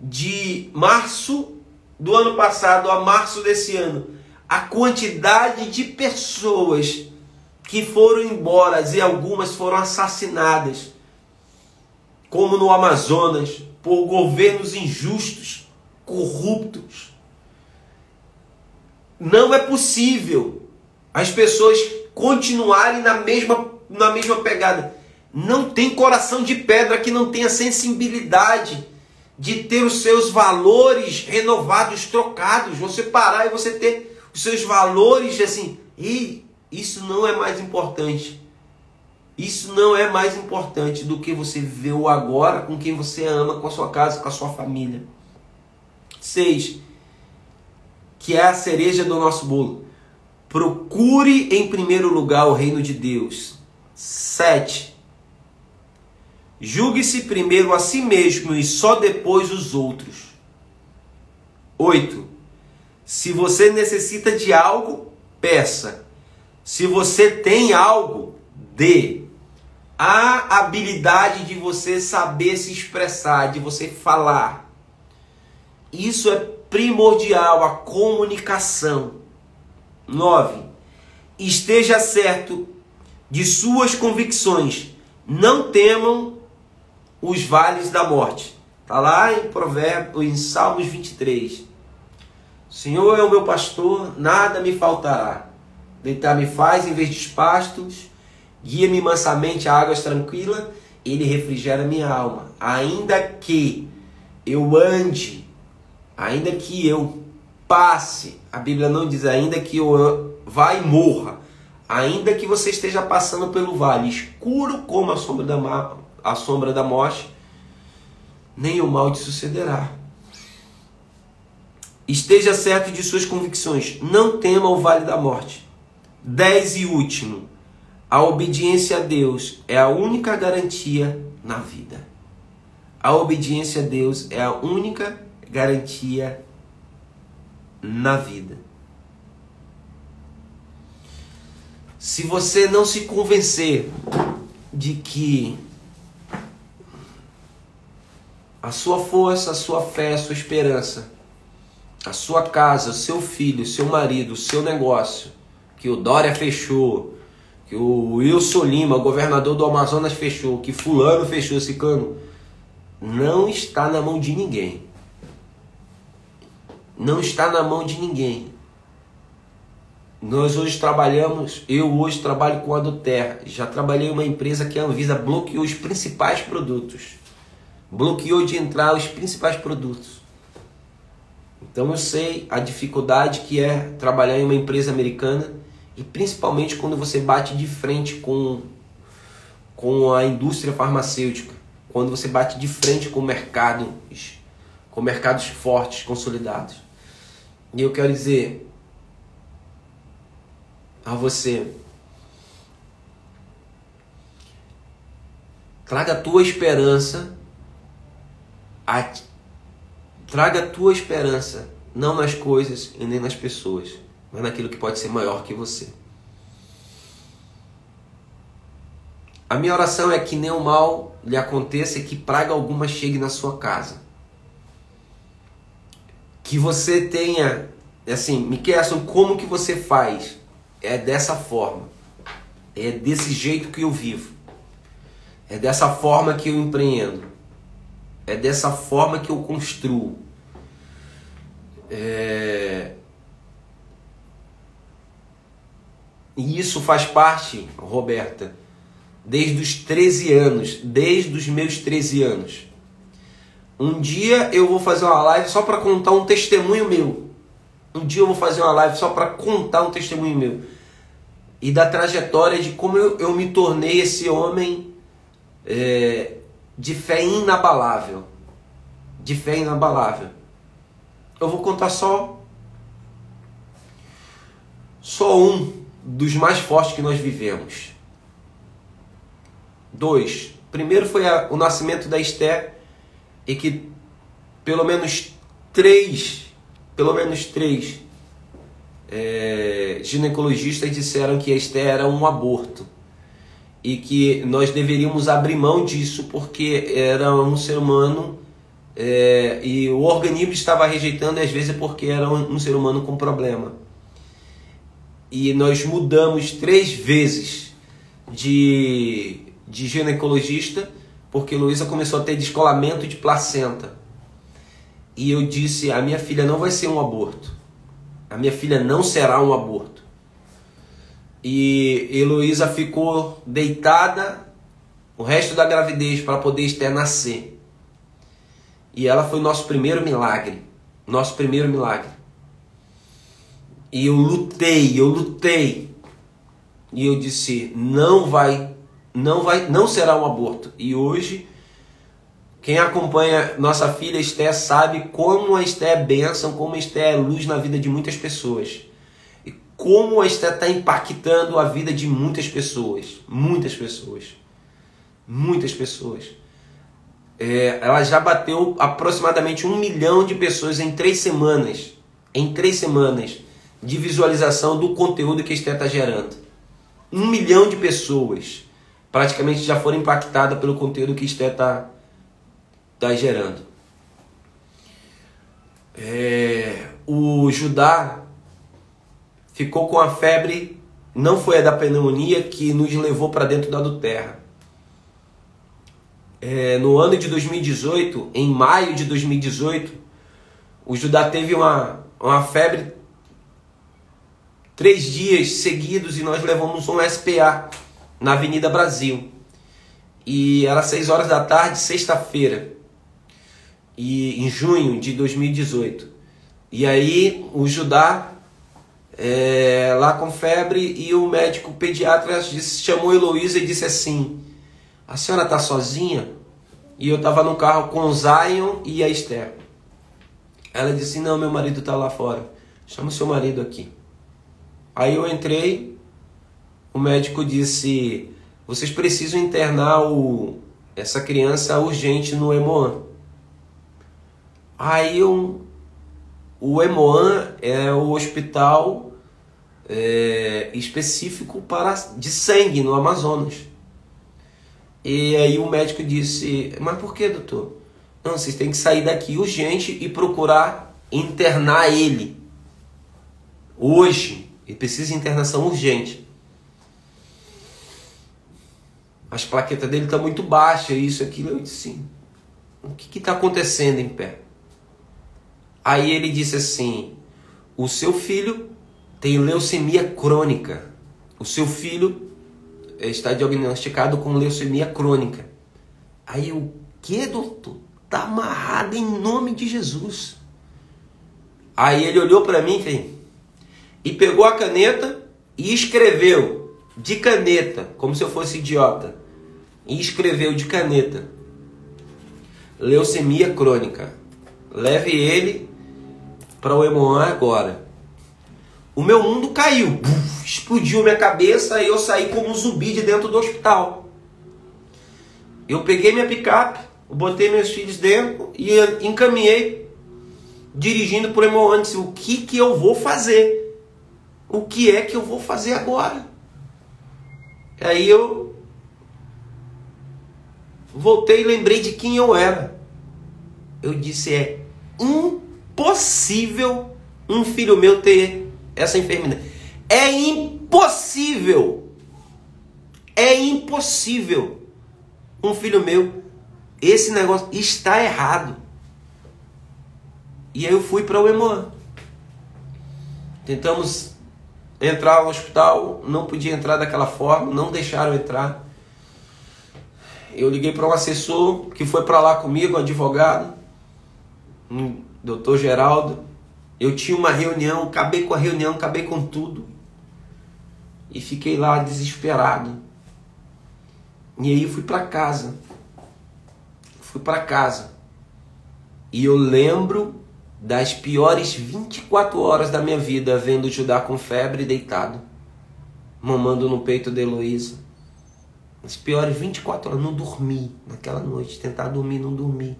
de março do ano passado a março desse ano, a quantidade de pessoas que foram embora e algumas foram assassinadas, como no Amazonas, por governos injustos, corruptos. Não é possível as pessoas continuarem na mesma, na mesma pegada. Não tem coração de pedra que não tenha sensibilidade de ter os seus valores renovados, trocados. Você parar e você ter os seus valores assim. E isso não é mais importante isso não é mais importante do que você viver o agora com quem você ama, com a sua casa, com a sua família. Seis, que é a cereja do nosso bolo. Procure em primeiro lugar o reino de Deus. Sete, julgue-se primeiro a si mesmo e só depois os outros. Oito, se você necessita de algo, peça. Se você tem algo, dê a habilidade de você saber se expressar, de você falar. Isso é primordial, a comunicação. 9. Esteja certo de suas convicções. Não temam os vales da morte. Está lá em Provérbios, em Salmos 23. Senhor é o meu pastor, nada me faltará. Deitar-me faz em vez de pastos Guia-me mansamente a águas tranquilas, ele refrigera minha alma. Ainda que eu ande, ainda que eu passe, a Bíblia não diz ainda que eu vá e morra, ainda que você esteja passando pelo vale escuro como a sombra da, a sombra da morte, nem o mal te sucederá. Esteja certo de suas convicções, não tema o vale da morte. 10 e último, a obediência a Deus é a única garantia na vida. A obediência a Deus é a única garantia na vida. Se você não se convencer de que a sua força, a sua fé, a sua esperança, a sua casa, o seu filho, o seu marido, o seu negócio, que o Dória fechou, que o Wilson Lima, governador do Amazonas, fechou, que fulano fechou esse cano, não está na mão de ninguém. Não está na mão de ninguém. Nós hoje trabalhamos, eu hoje trabalho com a do Terra. Já trabalhei em uma empresa que a Anvisa bloqueou os principais produtos. Bloqueou de entrar os principais produtos. Então eu sei a dificuldade que é trabalhar em uma empresa americana e principalmente quando você bate de frente com, com a indústria farmacêutica, quando você bate de frente com o mercado, com mercados fortes, consolidados. E eu quero dizer a você, traga a tua esperança, a, traga a tua esperança, não nas coisas e nem nas pessoas, mas naquilo que pode ser maior que você. A minha oração é que nenhum mal lhe aconteça e que praga alguma chegue na sua casa que você tenha, assim, Miquelson, como que você faz? É dessa forma. É desse jeito que eu vivo. É dessa forma que eu empreendo. É dessa forma que eu construo. É... E isso faz parte, Roberta, desde os 13 anos, desde os meus 13 anos. Um dia eu vou fazer uma live só para contar um testemunho meu. Um dia eu vou fazer uma live só para contar um testemunho meu. E da trajetória de como eu, eu me tornei esse homem é, de fé inabalável. De fé inabalável. Eu vou contar só só um dos mais fortes que nós vivemos. Dois. Primeiro foi a, o nascimento da Esther e que pelo menos três, pelo menos três é, ginecologistas disseram que este era um aborto e que nós deveríamos abrir mão disso porque era um ser humano é, e o organismo estava rejeitando e às vezes é porque era um, um ser humano com problema. E nós mudamos três vezes de, de ginecologista porque Luísa começou a ter descolamento de placenta. E eu disse: a minha filha não vai ser um aborto. A minha filha não será um aborto. E Heloísa ficou deitada o resto da gravidez para poder Esther nascer. E ela foi nosso primeiro milagre. Nosso primeiro milagre. E eu lutei, eu lutei. E eu disse: não vai não vai não será um aborto. E hoje quem acompanha nossa filha Esté sabe como a Esté é bênção, como a Esté é luz na vida de muitas pessoas. Como a está impactando a vida de muitas pessoas. Muitas pessoas. Muitas pessoas. É, ela já bateu aproximadamente um milhão de pessoas em três semanas. Em três semanas de visualização do conteúdo que a Esté está gerando. Um milhão de pessoas praticamente já foram impactadas pelo conteúdo que Esté está tá gerando. É, o Judá ficou com a febre, não foi a da pneumonia que nos levou para dentro da adulterra. É, no ano de 2018, em maio de 2018, o Judá teve uma, uma febre três dias seguidos e nós levamos um SPA na Avenida Brasil. E era 6 horas da tarde, sexta-feira, e em junho de 2018. E aí o Judá é, lá com febre e o médico pediatra disse, chamou Heloísa e disse assim: A senhora está sozinha? E eu estava no carro com o Zion e a Esther. Ela disse: Não, meu marido está lá fora. Chama o seu marido aqui. Aí eu entrei, o médico disse: Vocês precisam internar o, essa criança urgente no Emoan. Aí eu, o Emoan é o hospital é, específico para de sangue no Amazonas. E aí o médico disse: Mas por que, doutor? Não, vocês têm que sair daqui urgente e procurar internar ele. Hoje. Ele precisa de internação urgente. As plaquetas dele estão muito baixas, isso, aquilo. Eu disse assim: O que está acontecendo em pé? Aí ele disse assim: O seu filho tem leucemia crônica. O seu filho está diagnosticado com leucemia crônica. Aí o que, doutor? Tá amarrado em nome de Jesus. Aí ele olhou para mim e pegou a caneta e escreveu de caneta, como se eu fosse idiota. E escreveu de caneta: leucemia crônica. Leve ele para o Emoan agora. O meu mundo caiu, explodiu minha cabeça e eu saí como um zumbi de dentro do hospital. Eu peguei minha picape, botei meus filhos dentro e encaminhei dirigindo por Emoan. Disse, o que, que eu vou fazer? O que é que eu vou fazer agora? Aí eu voltei e lembrei de quem eu era. Eu disse: é impossível um filho meu ter essa enfermidade. É impossível. É impossível um filho meu. Esse negócio está errado. E aí eu fui para o Emoan. Tentamos entrar no hospital, não podia entrar daquela forma, não deixaram entrar. Eu liguei para um assessor que foi para lá comigo, um advogado, um doutor Geraldo. Eu tinha uma reunião, acabei com a reunião, acabei com tudo. E fiquei lá desesperado. E aí fui para casa. Fui para casa. E eu lembro das piores 24 horas da minha vida vendo Judá com febre deitado, mamando no peito de Heloísa. As piores 24 horas, não dormi naquela noite, tentar dormir, não dormi.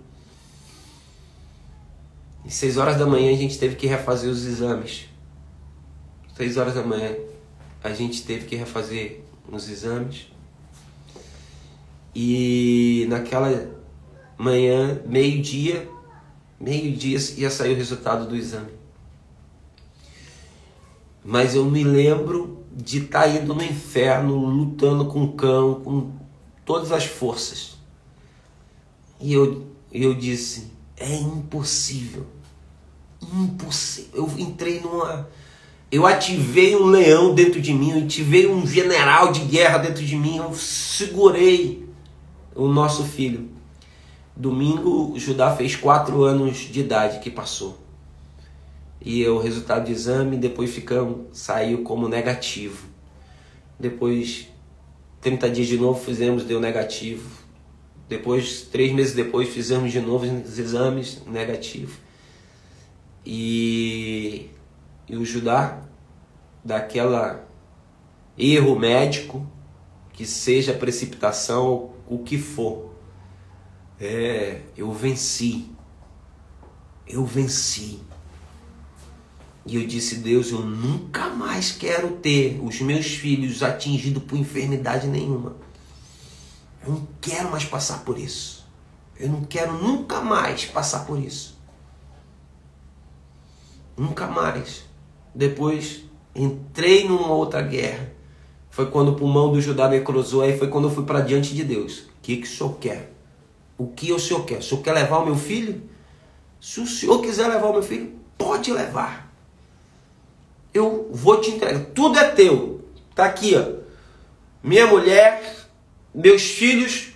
E 6 horas da manhã a gente teve que refazer os exames. 6 horas da manhã a gente teve que refazer os exames. E naquela manhã, meio-dia, meio-dia ia sair o resultado do exame. Mas eu me lembro de estar tá indo no inferno, lutando com o cão, com todas as forças. E eu, eu disse: é impossível. Impossível. Eu entrei numa. Eu ativei um leão dentro de mim, eu ativei um general de guerra dentro de mim, eu segurei o nosso filho. Domingo, Judá fez quatro anos de idade que passou. E o resultado do exame depois ficamos, saiu como negativo. Depois, 30 dias de novo, fizemos, deu negativo. Depois, três meses depois, fizemos de novo os exames, negativo. E, e o Judá, daquela erro médico, que seja precipitação, o que for, é, eu venci. Eu venci. E eu disse, Deus, eu nunca mais quero ter os meus filhos atingidos por enfermidade nenhuma. Eu não quero mais passar por isso. Eu não quero nunca mais passar por isso. Nunca mais. Depois entrei numa outra guerra. Foi quando o pulmão do Judá necrosou. Aí foi quando eu fui para diante de Deus. O que, que o senhor quer? O que o senhor quer? O senhor quer levar o meu filho? Se o senhor quiser levar o meu filho, pode levar. Eu vou te entregar. Tudo é teu. Tá aqui, ó. Minha mulher, meus filhos,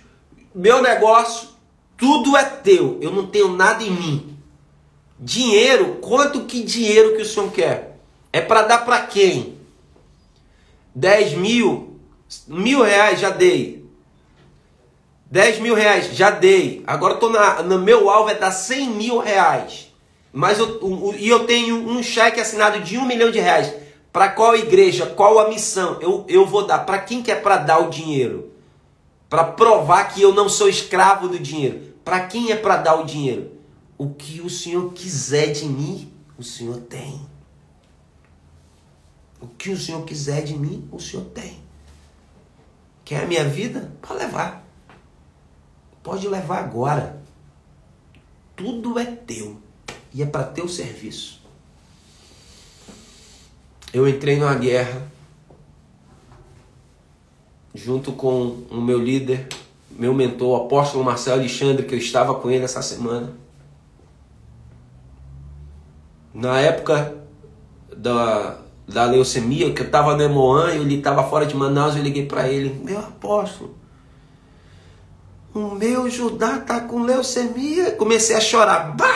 meu negócio, tudo é teu. Eu não tenho nada em mim. Dinheiro, quanto que dinheiro que o senhor quer? É para dar para quem? 10 mil, mil reais já dei. 10 mil reais já dei. Agora tô na, no meu alvo é dar 100 mil reais. Mas eu, e eu tenho um cheque assinado de um milhão de reais. Para qual igreja? Qual a missão? Eu, eu vou dar. Para quem que é para dar o dinheiro? Para provar que eu não sou escravo do dinheiro. Para quem é para dar o dinheiro? O que o Senhor quiser de mim, o Senhor tem. O que o Senhor quiser de mim, o Senhor tem. Quer a minha vida? Pode levar. Pode levar agora. Tudo é teu. E é para teu serviço. Eu entrei numa guerra junto com o meu líder, meu mentor, o apóstolo Marcelo Alexandre, que eu estava com ele essa semana. Na época da, da leucemia, que eu estava no Emoan, ele estava fora de Manaus, eu liguei para ele, meu apóstolo, o meu Judá tá com leucemia. Comecei a chorar. Bah!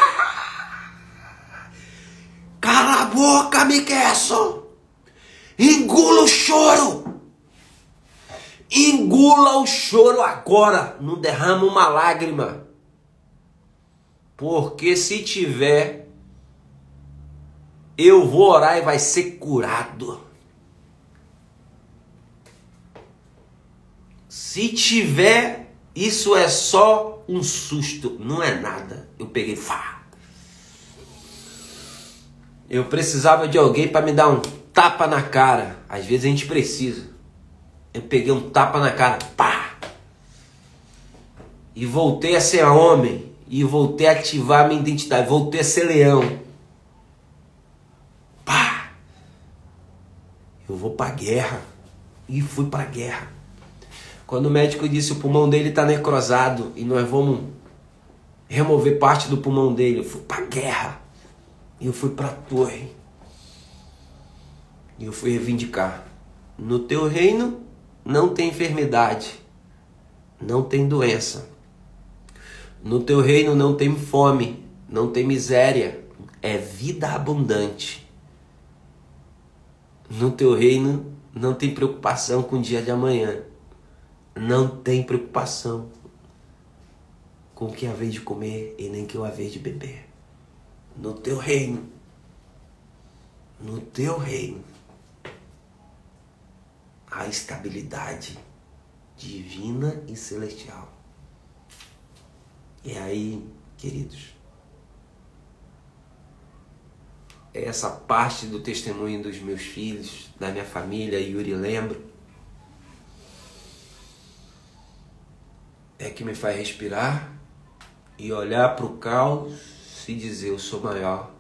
Cala a boca, Miquelson! Engula o choro! Engula o choro agora! Não derrama uma lágrima. Porque se tiver, eu vou orar e vai ser curado. Se tiver, isso é só um susto, não é nada. Eu peguei, fá. Eu precisava de alguém para me dar um tapa na cara. Às vezes a gente precisa. Eu peguei um tapa na cara, pá! E voltei a ser homem. E voltei a ativar a minha identidade. Voltei a ser leão. Pá! Eu vou pra guerra. E fui pra guerra. Quando o médico disse o pulmão dele está necrosado e nós vamos remover parte do pulmão dele, eu fui pra guerra. E eu fui pra torre. E eu fui reivindicar. No teu reino não tem enfermidade, não tem doença. No teu reino não tem fome, não tem miséria, é vida abundante. No teu reino não tem preocupação com o dia de amanhã não tem preocupação com o que é a vez de comer e nem que é a vez de beber. No teu reino, no teu reino, a estabilidade divina e celestial. E aí, queridos, essa parte do testemunho dos meus filhos, da minha família, Yuri lembro, é que me faz respirar e olhar para o caos e dizer: Eu sou maior,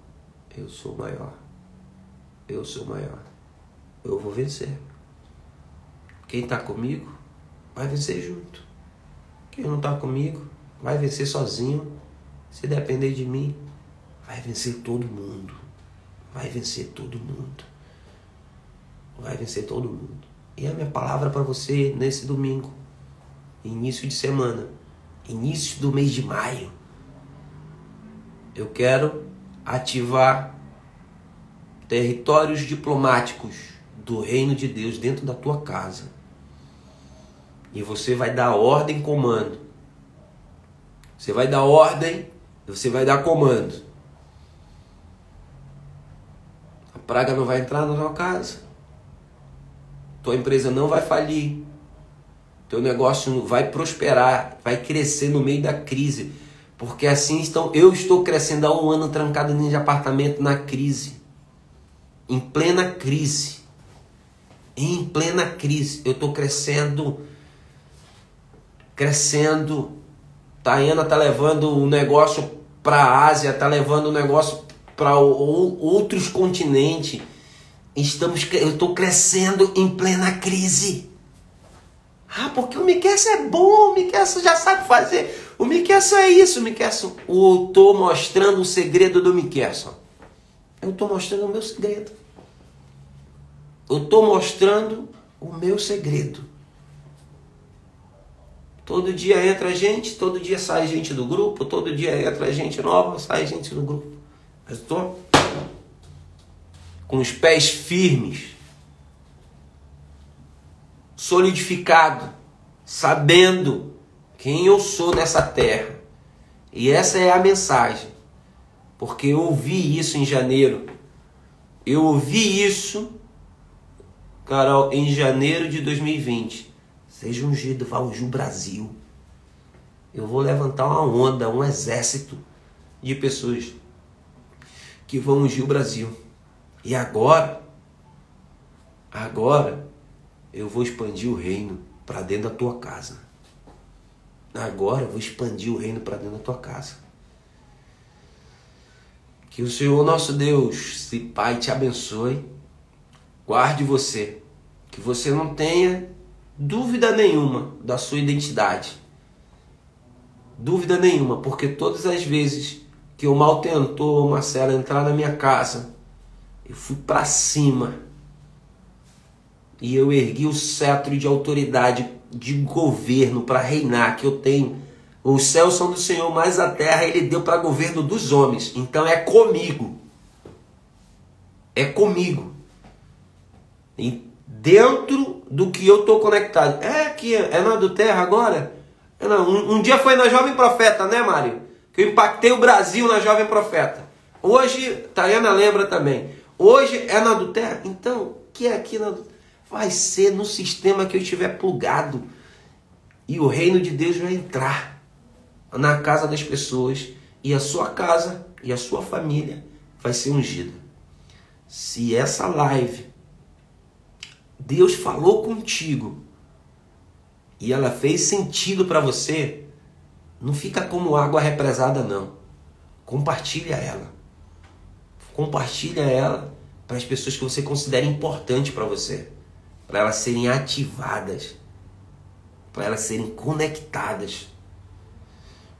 eu sou maior, eu sou maior, eu vou vencer. Quem está comigo vai vencer junto. Quem não está comigo vai vencer sozinho. Se depender de mim, vai vencer todo mundo. Vai vencer todo mundo. Vai vencer todo mundo. E a minha palavra para você nesse domingo início de semana, início do mês de maio, eu quero ativar territórios diplomáticos do reino de Deus dentro da tua casa. E você vai dar ordem, comando. Você vai dar ordem, você vai dar comando. A praga não vai entrar na tua casa. Tua empresa não vai falir. Teu negócio vai prosperar, vai crescer no meio da crise. Porque assim estão. Eu estou crescendo há um ano trancado dentro de apartamento na crise. Em plena crise. Em plena crise. Eu estou crescendo. Crescendo. Tayana tá levando o negócio para a Ásia, tá levando o negócio para outros continentes. Estamos, eu estou crescendo em plena crise. Ah, porque o Miquel é bom, o Miquel já sabe fazer. O Miquel é isso, o Miquel. Eu estou mostrando o segredo do Miquel. Eu estou mostrando o meu segredo. Eu estou mostrando o meu segredo. Todo dia entra gente, todo dia sai gente do grupo, todo dia entra gente nova, sai gente do grupo. Mas estou com os pés firmes, solidificado, sabendo quem eu sou nessa terra. E essa é a mensagem. Porque eu ouvi isso em janeiro. Eu ouvi isso, Carol, em janeiro de 2020. Seja ungido, o Brasil. Eu vou levantar uma onda, um exército de pessoas que vão ungir o Brasil. E agora, agora, eu vou expandir o reino para dentro da tua casa. Agora eu vou expandir o reino para dentro da tua casa. Que o Senhor nosso Deus, se Pai, te abençoe, guarde você, que você não tenha dúvida nenhuma da sua identidade. Dúvida nenhuma, porque todas as vezes que o mal tentou, Marcelo, entrar na minha casa, eu fui para cima. E eu ergui o cetro de autoridade, de governo para reinar que eu tenho. Os céus são do Senhor, mas a terra ele deu para governo dos homens. Então é comigo. É comigo. E dentro do que eu estou conectado. É aqui, é na do terra agora? É. Um, um dia foi na Jovem Profeta, né, Mário? Que eu impactei o Brasil na Jovem Profeta. Hoje, Tayana lembra também. Hoje é na do terra. Então, que é aqui na do Vai ser no sistema que eu estiver plugado. E o reino de Deus vai entrar na casa das pessoas. E a sua casa e a sua família vai ser ungida. Se essa live Deus falou contigo e ela fez sentido para você, não fica como água represada não. Compartilha ela. Compartilha ela para as pessoas que você considera importante para você, para elas serem ativadas, para elas serem conectadas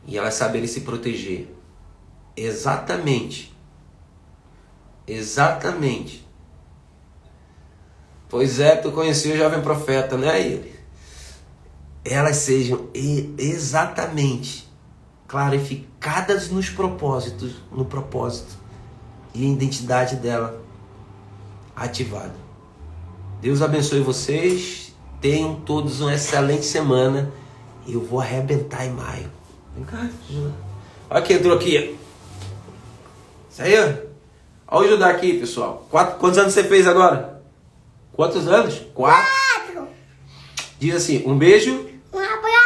e elas saberem se proteger. Exatamente. Exatamente. Pois é, tu conheceu o jovem profeta, né, ele? Elas sejam exatamente clarificadas nos propósitos, no propósito e a identidade dela ativada. Deus abençoe vocês. Tenham todos uma excelente semana. Eu vou arrebentar em maio. Vem cá, Olha quem entrou aqui. Isso aí, ó. Olha o Judá aqui, pessoal. Quatro, quantos anos você fez agora? Quantos anos? Quatro. Quatro. Diz assim, um beijo. Um abraço.